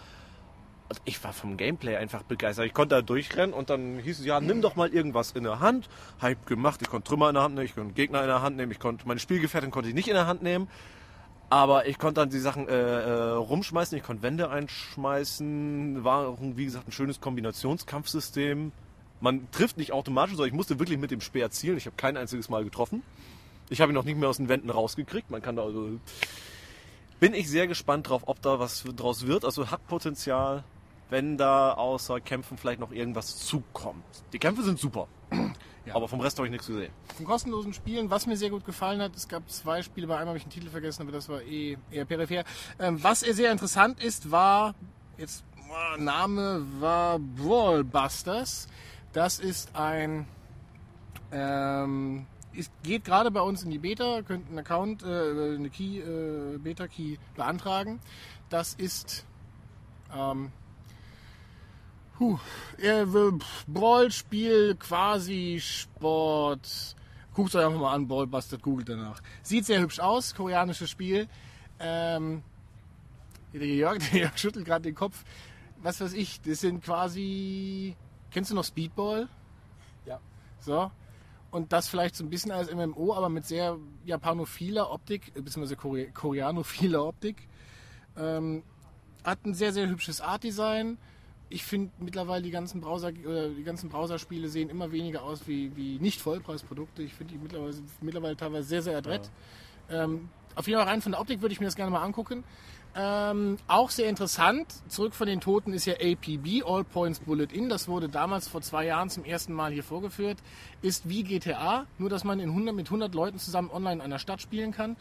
Und ich war vom Gameplay einfach begeistert. Ich konnte da durchrennen und dann hieß es, ja, nimm doch mal irgendwas in der Hand. Hype gemacht, ich konnte Trümmer in der Hand nehmen, ich konnte Gegner in der Hand nehmen, ich konnte meine Spielgefährtin konnte ich nicht in der Hand nehmen. Aber ich konnte dann die Sachen äh, äh, rumschmeißen, ich konnte Wände einschmeißen, war wie gesagt, ein schönes Kombinationskampfsystem. Man trifft nicht automatisch, sondern ich musste wirklich mit dem Speer zielen. Ich habe kein einziges Mal getroffen. Ich habe ihn noch nicht mehr aus den Wänden rausgekriegt. Man kann da also. Bin ich sehr gespannt drauf, ob da was draus wird. Also hat Potenzial, wenn da außer Kämpfen vielleicht noch irgendwas zukommt. Die Kämpfe sind super. [clears throat] Ja. Aber vom Rest habe ich nichts gesehen. Von kostenlosen Spielen, was mir sehr gut gefallen hat, es gab zwei Spiele, bei einem habe ich den Titel vergessen, aber das war eh eher peripher. Ähm, was sehr interessant ist, war, jetzt Name war Brawlbusters. Das ist ein, ähm, ist, geht gerade bei uns in die Beta, könnt einen Account, äh, eine Key, äh, Beta-Key beantragen. Das ist, ähm, Puh, äh, Brawl-Spiel, quasi Sport. Guckt euch einfach mal an, Ballbuster, googelt danach. Sieht sehr hübsch aus, koreanisches Spiel. Ähm, der Jörg, [laughs] der Jörg schüttelt gerade den Kopf. Was weiß ich, das sind quasi. Kennst du noch Speedball? Ja. So. Und das vielleicht so ein bisschen als MMO, aber mit sehr japanophiler Optik, äh, beziehungsweise Kore koreanophiler Optik. Ähm, hat ein sehr, sehr hübsches Art-Design. Ich finde mittlerweile die ganzen Browser oder die ganzen Browserspiele sehen immer weniger aus wie, wie nicht Vollpreisprodukte. Ich finde die mittlerweile, mittlerweile teilweise sehr, sehr adrett. Ähm, auf jeden Fall rein von der Optik würde ich mir das gerne mal angucken. Ähm, auch sehr interessant, zurück von den Toten ist ja APB, All Points Bullet In. Das wurde damals vor zwei Jahren zum ersten Mal hier vorgeführt. Ist wie GTA, nur dass man in 100, mit 100 Leuten zusammen online in einer Stadt spielen kann.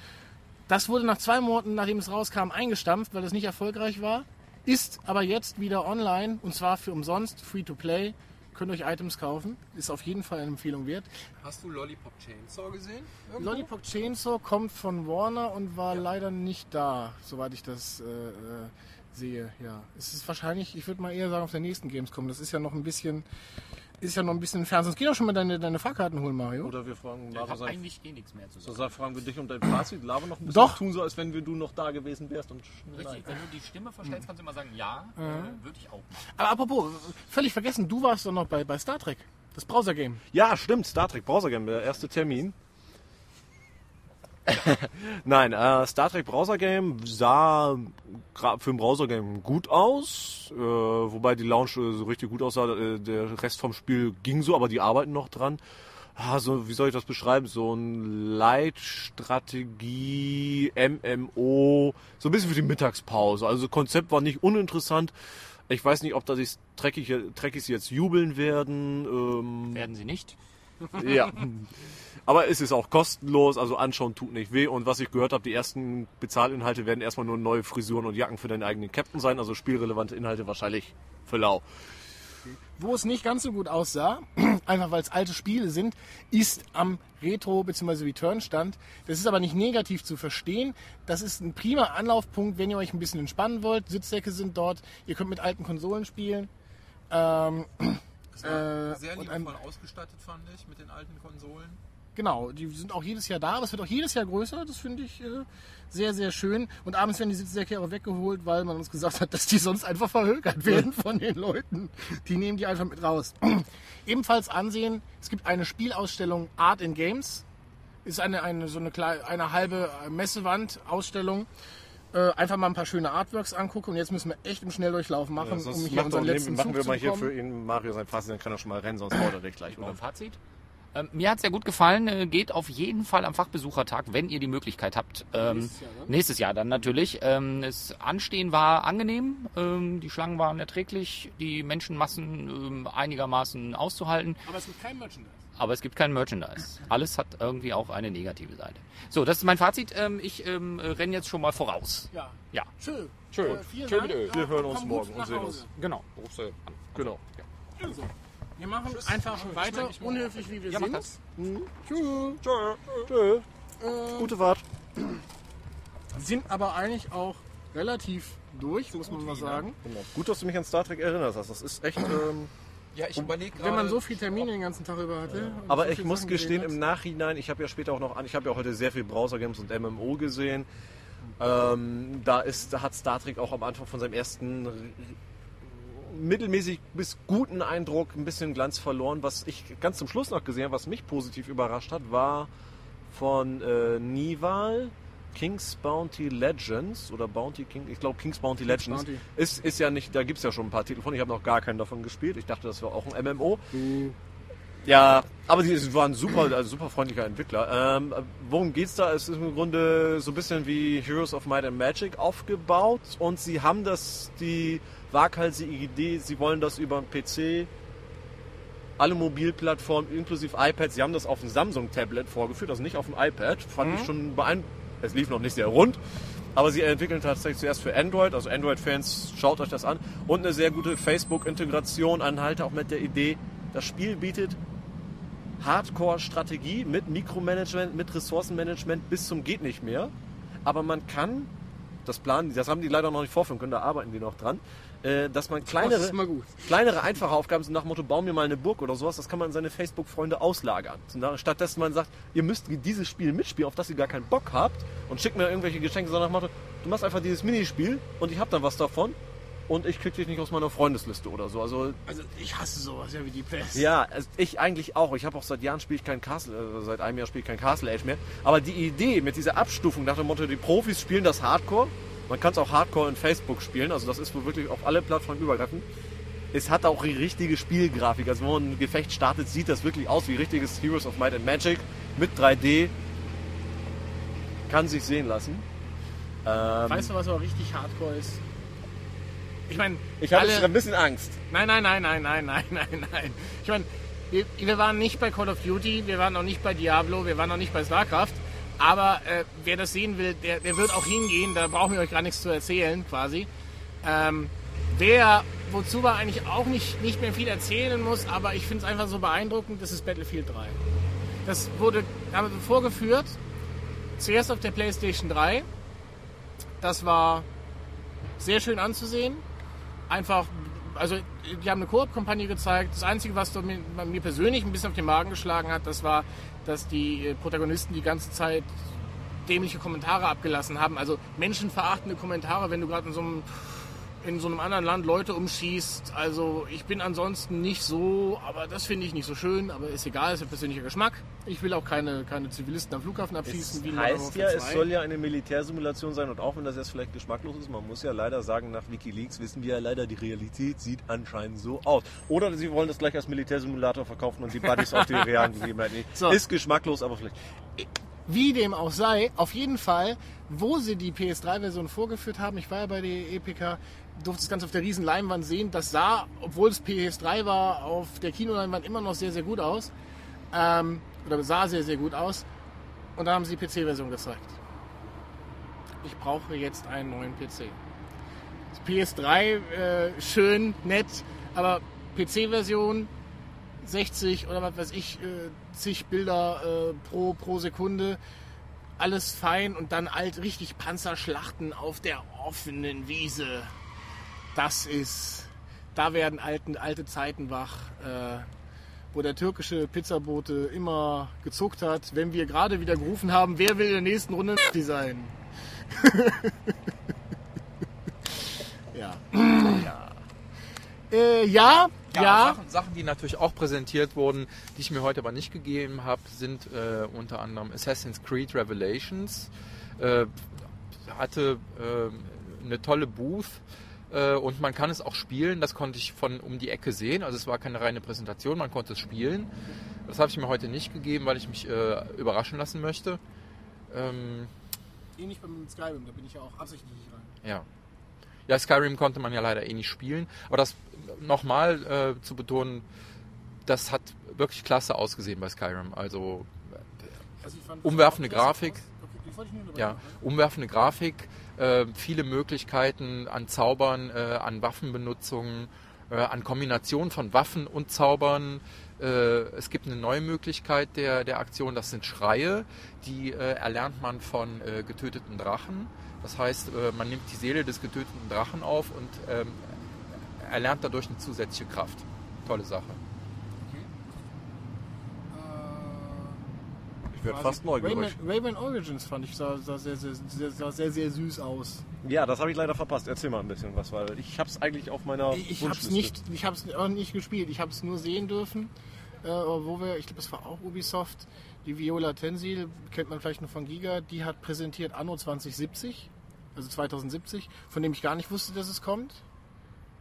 Das wurde nach zwei Monaten, nachdem es rauskam, eingestampft, weil es nicht erfolgreich war. Ist aber jetzt wieder online und zwar für umsonst, free to play. Könnt euch Items kaufen. Ist auf jeden Fall eine Empfehlung wert. Hast du Lollipop Chainsaw gesehen? Lollipop Chainsaw kommt von Warner und war leider nicht da, soweit ich das äh, äh, sehe. Ja, es ist wahrscheinlich, ich würde mal eher sagen, auf der nächsten Gamescom. Das ist ja noch ein bisschen, ist ja noch ein bisschen entfernt. Sonst geh doch schon mal deine, deine Fahrkarten holen, Mario. Oder wir fragen Ich Lara habe sein. eigentlich eh nichts mehr zu So sagen. sag, fragen wir dich um dein Fazit. Laber noch ein bisschen. Doch. Tun so, als wenn wir du noch da gewesen wärst. Und Richtig, wenn du die Stimme verstellst, kannst du immer sagen, ja, äh, würde ich auch machen. Aber apropos, völlig vergessen, du warst doch noch bei, bei Star Trek. Das Browser-Game. Ja, stimmt. Star Trek Browser Game, der erste Termin. [laughs] Nein, äh, Star Trek Browser Game sah für ein Browser Game gut aus, äh, wobei die Launch äh, so richtig gut aussah. Äh, der Rest vom Spiel ging so, aber die arbeiten noch dran. Ah, so, wie soll ich das beschreiben? So ein Leitstrategie, MMO, so ein bisschen für die Mittagspause. Also Konzept war nicht uninteressant. Ich weiß nicht, ob da die Trekkies jetzt jubeln werden. Ähm, Werden sie nicht? [laughs] ja. Aber es ist auch kostenlos, also anschauen tut nicht weh. Und was ich gehört habe, die ersten Bezahlinhalte werden erstmal nur neue Frisuren und Jacken für deinen eigenen Captain sein. Also spielrelevante Inhalte wahrscheinlich für lau. Wo es nicht ganz so gut aussah, [clears throat] einfach weil es alte Spiele sind, ist am Retro- bzw. Return-Stand. Das ist aber nicht negativ zu verstehen. Das ist ein prima Anlaufpunkt, wenn ihr euch ein bisschen entspannen wollt. Sitzsäcke sind dort. Ihr könnt mit alten Konsolen spielen. Ähm, [clears throat] Das war Äh, sehr liebevoll ausgestattet, fand ich, mit den alten Konsolen. genau, die sind auch jedes Jahr da, aber es wird auch jedes Jahr größer. Das finde ich äh, sehr, sehr schön. Und abends werden die Sitzsäcke auch weggeholt, weil man uns gesagt hat, [laughs] dass die sonst einfach verhökert werden von den Leuten. Die nehmen die einfach mit raus. [clears throat] Ebenfalls ansehen, es gibt eine Spielausstellung Art in Games. Ist eine, eine so eine, kleine, eine halbe Messewand-Ausstellung. Äh, einfach mal ein paar schöne Artworks angucken. Und jetzt müssen wir echt im Schnelldurchlauf machen, sonst um hier unseren letzten machen Zug wir mal hier für ihn Mario sein Fazit, dann kann er schon mal rennen, sonst [clears throat] haut er dich gleich um. Fazit? Ähm, mir hat es sehr gut gefallen. Äh, geht auf jeden Fall am Fachbesuchertag, wenn ihr die Möglichkeit habt. Ähm, Nächstes Jahr dann? nächstes Jahr dann natürlich. Ähm, das Anstehen war angenehm. Ähm, die Schlangen waren erträglich. Die Menschenmassen ähm, einigermaßen auszuhalten. Aber es gibt kein Merchandise. Aber es gibt kein Merchandise. Alles hat irgendwie auch eine negative Seite. So, das ist mein Fazit. Ähm, ich ähm, renne jetzt schon mal voraus. Ja. Ja, Schön. Schön. Äh, vielen Schön Dank. bitte. Ja, Wir hören uns morgen und sehen uns. genau. Rufst du an. Genau. Also, wir machen einfach weiter, unhöflich wie wir Ja, sind. das. Tschüss. Tschö. Gute Fahrt. Sind aber eigentlich auch relativ durch, muss man mal sagen. Genau. Gut, dass du mich an Star Trek erinnerst hast. Das ist echt. Ähm, Ja, ich überlege Wenn man gerade. so viel Termine den ganzen Tag über hatte. und aber so ich viele muss Sachen gestehen, im Nachhinein, ich habe ja später auch noch an, ich habe ja heute sehr viel Browser-Games und MMO gesehen. Ähm, da, ist, da hat Star Trek auch am Anfang von seinem ersten mittelmäßig bis guten Eindruck ein bisschen Glanz verloren. Was ich ganz zum Schluss noch gesehen habe, was mich positiv überrascht hat, war von äh, Nival King's Bounty Legends oder Bounty King, ich glaube King's Bounty Legends. Bounty. Ist, ist ja nicht, da gibt es ja schon ein paar Titel von. Ich habe noch gar keinen davon gespielt. Ich dachte, das wäre auch ein MMO. Ja, aber sie waren super, also super freundlicher Entwickler. Ähm, worum geht's da? Es ist im Grunde so ein bisschen wie Heroes of Might and Magic aufgebaut und sie haben das, die waghalsige Idee, sie wollen das über den PC, alle Mobilplattformen inklusive iPad, sie haben das auf dem Samsung-Tablet vorgeführt, also nicht auf dem iPad. Fand ich schon beeindruckend. Es lief noch nicht sehr rund, aber sie entwickeln tatsächlich zuerst für Android, also Android-Fans, schaut euch das an. Und eine sehr gute Facebook-Integration, anhalte auch mit der Idee, das Spiel bietet Hardcore-Strategie mit Mikromanagement, mit Ressourcenmanagement bis zum geht nicht mehr. Aber man kann, das planen, das haben die leider noch nicht vorführen können, da arbeiten die noch dran, äh, dass man Das kleinere, kleinere, einfache Aufgaben sind nach dem Motto, bau mir mal eine Burg oder sowas, das kann man an seine Facebook-Freunde auslagern. Statt dass man sagt, ihr müsst dieses Spiel mitspielen, auf das ihr gar keinen Bock habt und schickt mir irgendwelche Geschenke, sondern nach dem Motto, du machst einfach dieses Minispiel und ich hab dann was davon und ich krieg dich nicht aus meiner Freundesliste oder so. Also Also ich hasse sowas ja wie die Pest. ja, also ich eigentlich auch. Ich habe auch seit Jahren spiele ich kein Castle, äh, seit einem Jahr spiele ich kein Castle Age mehr. Aber die Idee mit dieser Abstufung nach dem Motto, die Profis spielen das Hardcore. Man kann es auch Hardcore in Facebook spielen. Also das ist wohl wirklich auf alle Plattformen übergreifend. Es hat auch die richtige Spielgrafik. Also wenn man ein Gefecht startet, sieht das wirklich aus wie richtiges Heroes of Might and Magic mit 3D. Kann sich sehen lassen. Ähm, Weißt du, was aber richtig hardcore ist? Ich meine, ich hatte alle- ein bisschen Angst. Nein, nein, nein, nein, nein, nein, [laughs] nein, nein. Ich meine, wir, wir waren nicht bei Call of Duty, wir waren auch nicht bei Diablo, wir waren auch nicht bei StarCraft. Aber äh, wer das sehen will, der, der wird auch hingehen. Da brauchen wir euch gar nichts zu erzählen, quasi. Ähm, wer, wozu wir eigentlich auch nicht, nicht mehr viel erzählen muss, aber ich finde es einfach so beeindruckend, das ist Battlefield 3. Das wurde wir vorgeführt, zuerst auf der PlayStation 3. Das war sehr schön anzusehen. Einfach, also die haben eine Koop-Kampagne gezeigt. Das Einzige, was mir persönlich ein bisschen auf den Magen geschlagen hat, das war, dass die äh, Protagonisten die ganze Zeit dämliche Kommentare abgelassen haben. Also menschenverachtende Kommentare, wenn du gerade in so einem in so einem anderen Land Leute umschießt. Also ich bin ansonsten nicht so, aber das finde ich nicht so schön, aber ist egal, ist ja persönlicher Geschmack. Ich will auch keine, keine Zivilisten am Flughafen abschießen. Modern heißt ja, es 2. soll ja eine Militärsimulation sein und auch wenn das jetzt vielleicht geschmacklos ist, man muss ja leider sagen, nach Wikileaks wissen wir ja leider, die Realität sieht anscheinend so aus. Oder sie wollen das gleich als Militärsimulator verkaufen und die Buddies auf die [laughs] realen Gegebenheiten. So. Ist geschmacklos, aber vielleicht. Wie dem auch sei, auf jeden Fall, wo sie die PS3-Version vorgeführt haben, ich war ja bei der EPK, durfte das Ganze auf der riesen Leinwand sehen. Das sah, obwohl es PS3 war, auf der Kinoleinwand immer noch sehr, sehr gut aus. Ähm, oder sah sehr, sehr gut aus. Und dann haben sie die PC-Version gezeigt. Ich brauche jetzt einen neuen PC. Das PS3, äh, schön, nett, aber PC-Version 60 oder was weiß ich, äh, zig Bilder äh, pro, pro Sekunde. Alles fein und dann alt richtig Panzerschlachten auf der offenen Wiese. Das ist, da werden alten, alte Zeiten wach, äh, wo der türkische Pizzabote immer gezuckt hat, wenn wir gerade wieder gerufen haben, wer will in der nächsten Runde sein. [laughs] ja. ja. Äh, ja, ja. Sachen, Sachen, die natürlich auch präsentiert wurden, die ich mir heute aber nicht gegeben habe, sind äh, unter anderem Assassin's Creed Revelations. Äh, hatte äh, eine tolle Booth äh, und man kann es auch spielen. Das konnte ich von um die Ecke sehen. Also es war keine reine Präsentation, man konnte es spielen. Das habe ich mir heute nicht gegeben, weil ich mich äh, überraschen lassen möchte. Ähm, Ähnlich beim Skyrim, da bin ich ja auch absichtlich nicht rein. ja. Ja, Skyrim konnte man ja leider eh nicht spielen. Aber das nochmal äh, zu betonen, das hat wirklich klasse ausgesehen bei Skyrim. Also Also fand- Umwerfende Grafik. Okay, ja, umwerfende Grafik, äh, viele Möglichkeiten an Zaubern, äh, an Waffenbenutzung, äh, an Kombination von Waffen und Zaubern. Äh, es gibt eine neue Möglichkeit der, der Aktion, das sind Schreie, die äh, erlernt man von äh, getöteten Drachen. Das heißt, äh, man nimmt die Seele des getöteten Drachen auf und ähm, erlernt dadurch eine zusätzliche Kraft. Tolle Sache. Ich werde fast neugierig. Rayman, Rayman Origins fand ich sah, sah, sehr, sehr, sehr, sah sehr, sehr süß aus. Ja, das habe ich leider verpasst. Erzähl mal ein bisschen was, weil ich habe es eigentlich auf meiner Ich, ich habe es Wunschliste. nicht, ich hab's auch nicht gespielt. Ich habe es nur sehen dürfen, äh, wo wir, ich glaube, es war auch Ubisoft. Die Viola Tensil kennt man vielleicht noch von Giga. Die hat präsentiert Anno 2070, also 2070, von dem ich gar nicht wusste, dass es kommt.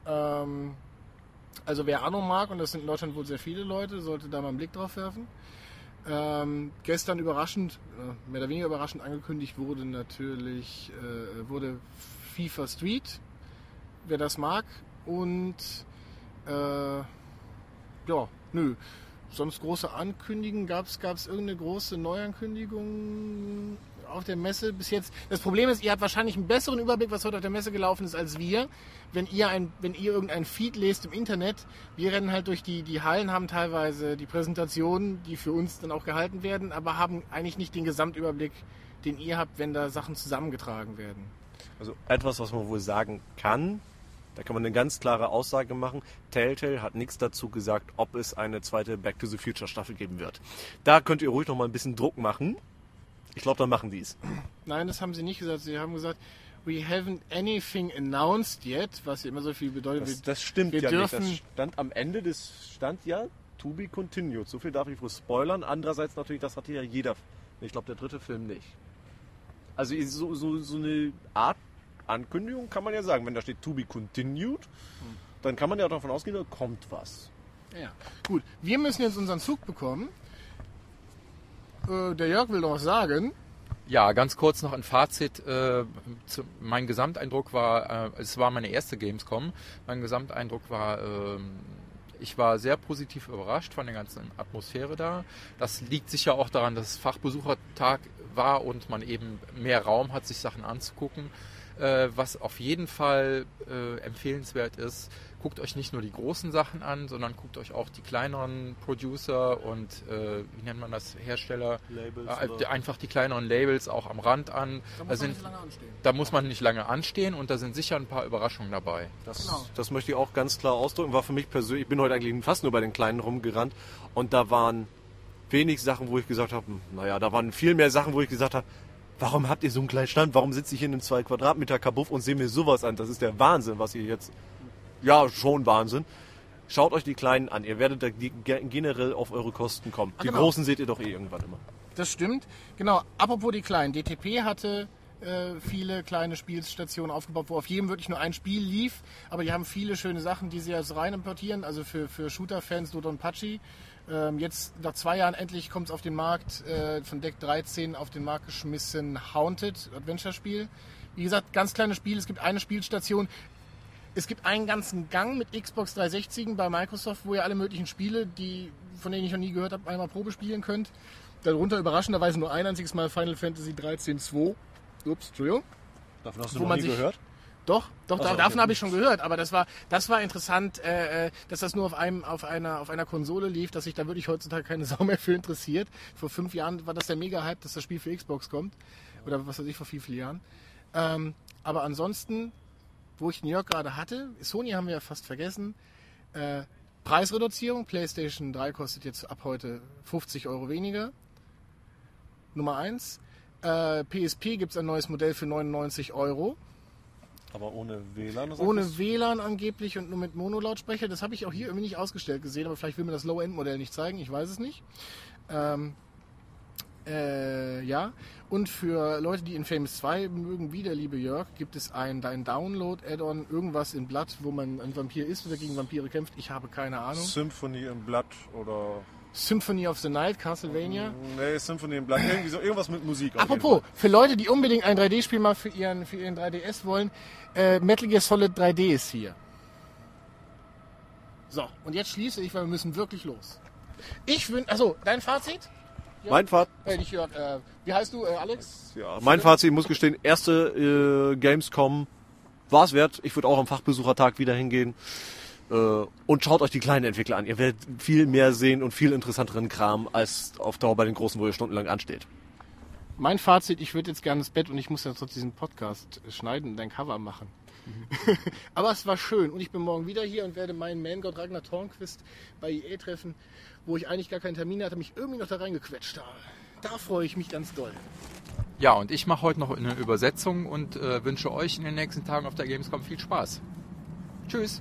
Ähm, also wer Anno mag und das sind in Deutschland wohl sehr viele Leute, sollte da mal einen Blick drauf werfen. Ähm, gestern überraschend, äh, mehr oder weniger überraschend angekündigt wurde natürlich äh, wurde FIFA Street, wer das mag. Und äh, ja, nö. Sonst große Ankündigungen, gab es irgendeine große Neuankündigung auf der Messe bis jetzt? Das Problem ist, ihr habt wahrscheinlich einen besseren Überblick, was heute auf der Messe gelaufen ist, als wir. Wenn ihr, ein, wenn ihr irgendein Feed lest im Internet, wir rennen halt durch die, die Hallen, haben teilweise die Präsentationen, die für uns dann auch gehalten werden, aber haben eigentlich nicht den Gesamtüberblick, den ihr habt, wenn da Sachen zusammengetragen werden. Also etwas, was man wohl sagen kann, da kann man eine ganz klare Aussage machen. Telltale hat nichts dazu gesagt, ob es eine zweite Back to the Future Staffel geben wird. Da könnt ihr ruhig noch mal ein bisschen Druck machen. Ich glaube, dann machen die es. Nein, das haben sie nicht gesagt. Sie haben gesagt, we haven't anything announced yet, was immer so viel bedeutet. Das, das stimmt wir ja nicht. dürfen- Das stand am Ende des stand ja to be continued. So viel darf ich wohl spoilern. Andererseits natürlich, das hatte ja jeder. Ich glaube, der dritte Film nicht. Also so, so, so eine Art Ankündigung kann man ja sagen. Wenn da steht to be continued, dann kann man ja davon ausgehen, da kommt was. Ja. Gut, wir müssen jetzt unseren Zug bekommen. Äh, der Jörg will noch was sagen. Ja, ganz kurz noch ein Fazit. Äh, zu, mein Gesamteindruck war, äh, es war meine erste Gamescom. Mein Gesamteindruck war, ähm, ich war sehr positiv überrascht von der ganzen Atmosphäre da. Das liegt sicher auch daran, dass es Fachbesuchertag war und man eben mehr Raum hat, sich Sachen anzugucken. Äh, was auf jeden Fall äh, empfehlenswert ist, guckt euch nicht nur die großen Sachen an, sondern guckt euch auch die kleineren Producer und äh, wie nennt man das, Hersteller, Labels äh, einfach die kleineren Labels auch am Rand an. Da, sind, anstehen. da muss man nicht lange anstehen und da sind sicher ein paar Überraschungen dabei. Das, Genau. das möchte ich auch ganz klar ausdrücken. War für mich persönlich, ich bin heute eigentlich fast nur bei den Kleinen rumgerannt und da waren wenig Sachen, wo ich gesagt habe, hm, naja, da waren viel mehr Sachen, wo ich gesagt habe, warum habt ihr so einen kleinen Stand? Warum sitze ich hier in einem 2 Quadratmeter Kabuff und sehe mir sowas an? Das ist der Wahnsinn, was ihr jetzt, ja, schon Wahnsinn. Schaut euch die Kleinen an. Ihr werdet da ge- generell auf eure Kosten kommen. Die genau. Großen seht ihr doch eh irgendwann immer. Das stimmt. Genau. Apropos die kleinen. DTP hatte äh, viele kleine Spielstationen aufgebaut, wo auf jedem wirklich nur ein Spiel lief. Aber die haben viele schöne Sachen, die sie als rein importieren. Also für, für Shooter-Fans, Dodon Pachi. Jetzt nach zwei Jahren endlich kommt es auf den Markt, äh, von Deck 13 auf den Markt geschmissen, Haunted, Adventure-Spiel. Wie gesagt, ganz kleines Spiel, es gibt eine Spielstation. Es gibt einen ganzen Gang mit Xbox 360 bei Microsoft, wo ihr alle möglichen Spiele, die, von denen ich noch nie gehört habe, einmal Probe spielen könnt. Darunter überraschenderweise nur ein einziges Mal Final Fantasy 13 2. Ups, Entschuldigung. Davon hast Wo man sich- gehört? Doch, doch, so, da- okay. davon habe ich schon gehört, aber das war, das war interessant, äh, äh, dass das nur auf einem, auf einer, auf einer Konsole lief, dass sich da wirklich heutzutage keine [laughs] Sau mehr für interessiert. Vor fünf Jahren war das der Mega-Hype, dass das Spiel für Xbox kommt. Oder was weiß ich, vor vielen, vielen Jahren. Ähm, aber ansonsten, wo ich New York gerade hatte, Sony haben wir ja fast vergessen. Äh, Preisreduzierung, PlayStation 3 kostet jetzt ab heute 50 Euro weniger. Nummer eins. Äh, PSP gibt es ein neues Modell für 99 Euro. Aber ohne WLAN? Ohne? WLAN angeblich und nur mit Monolautsprecher. Das habe ich auch hier irgendwie nicht ausgestellt gesehen, aber vielleicht will mir das Low-End-Modell nicht zeigen, ich weiß es nicht. Ähm, äh, ja. Und für Leute, die Infamous 2 mögen, wie der liebe Jörg, gibt es ein, ein Download-Add-on, irgendwas in Blatt, wo man ein Vampir ist oder gegen Vampire kämpft. Ich habe keine Ahnung. Symphony im Blatt oder. Symphony of the Night, Castlevania. Nee, Symphony im Blatt. Irgendwie so, irgendwas mit Musik. Apropos, für Leute, die unbedingt ein 3D-Spiel mal für ihren, für ihren 3DS wollen, äh, Metal Gear Solid 3D ist hier. So, und jetzt schließe ich, weil wir müssen wirklich los. Ich wünsche, achso, dein Fazit? Fall. Mein Fazit. Äh, nicht Jörg, äh, wie heißt du, äh, Alex? Ja, mein Fazit, ich muss gestehen, erste äh, Gamescom war es wert. Ich würde auch am Fachbesuchertag wieder hingehen. Äh, und schaut euch die kleinen Entwickler an. Ihr werdet viel mehr sehen und viel interessanteren Kram als auf Dauer bei den großen, wo ihr stundenlang ansteht. Mein Fazit, ich würde jetzt gerne ins Bett und ich muss ja trotzdem diesen Podcast schneiden und ein Cover machen. [laughs] Aber es war schön und ich bin morgen wieder hier und werde meinen Man-Gott Ragnar Tornquist bei EA treffen, wo ich eigentlich gar keinen Termin hatte, mich irgendwie noch da reingequetscht habe. Da freue ich mich ganz doll. Ja, und ich mache heute noch eine Übersetzung und äh, wünsche euch in den nächsten Tagen auf der Gamescom viel Spaß. Tschüss.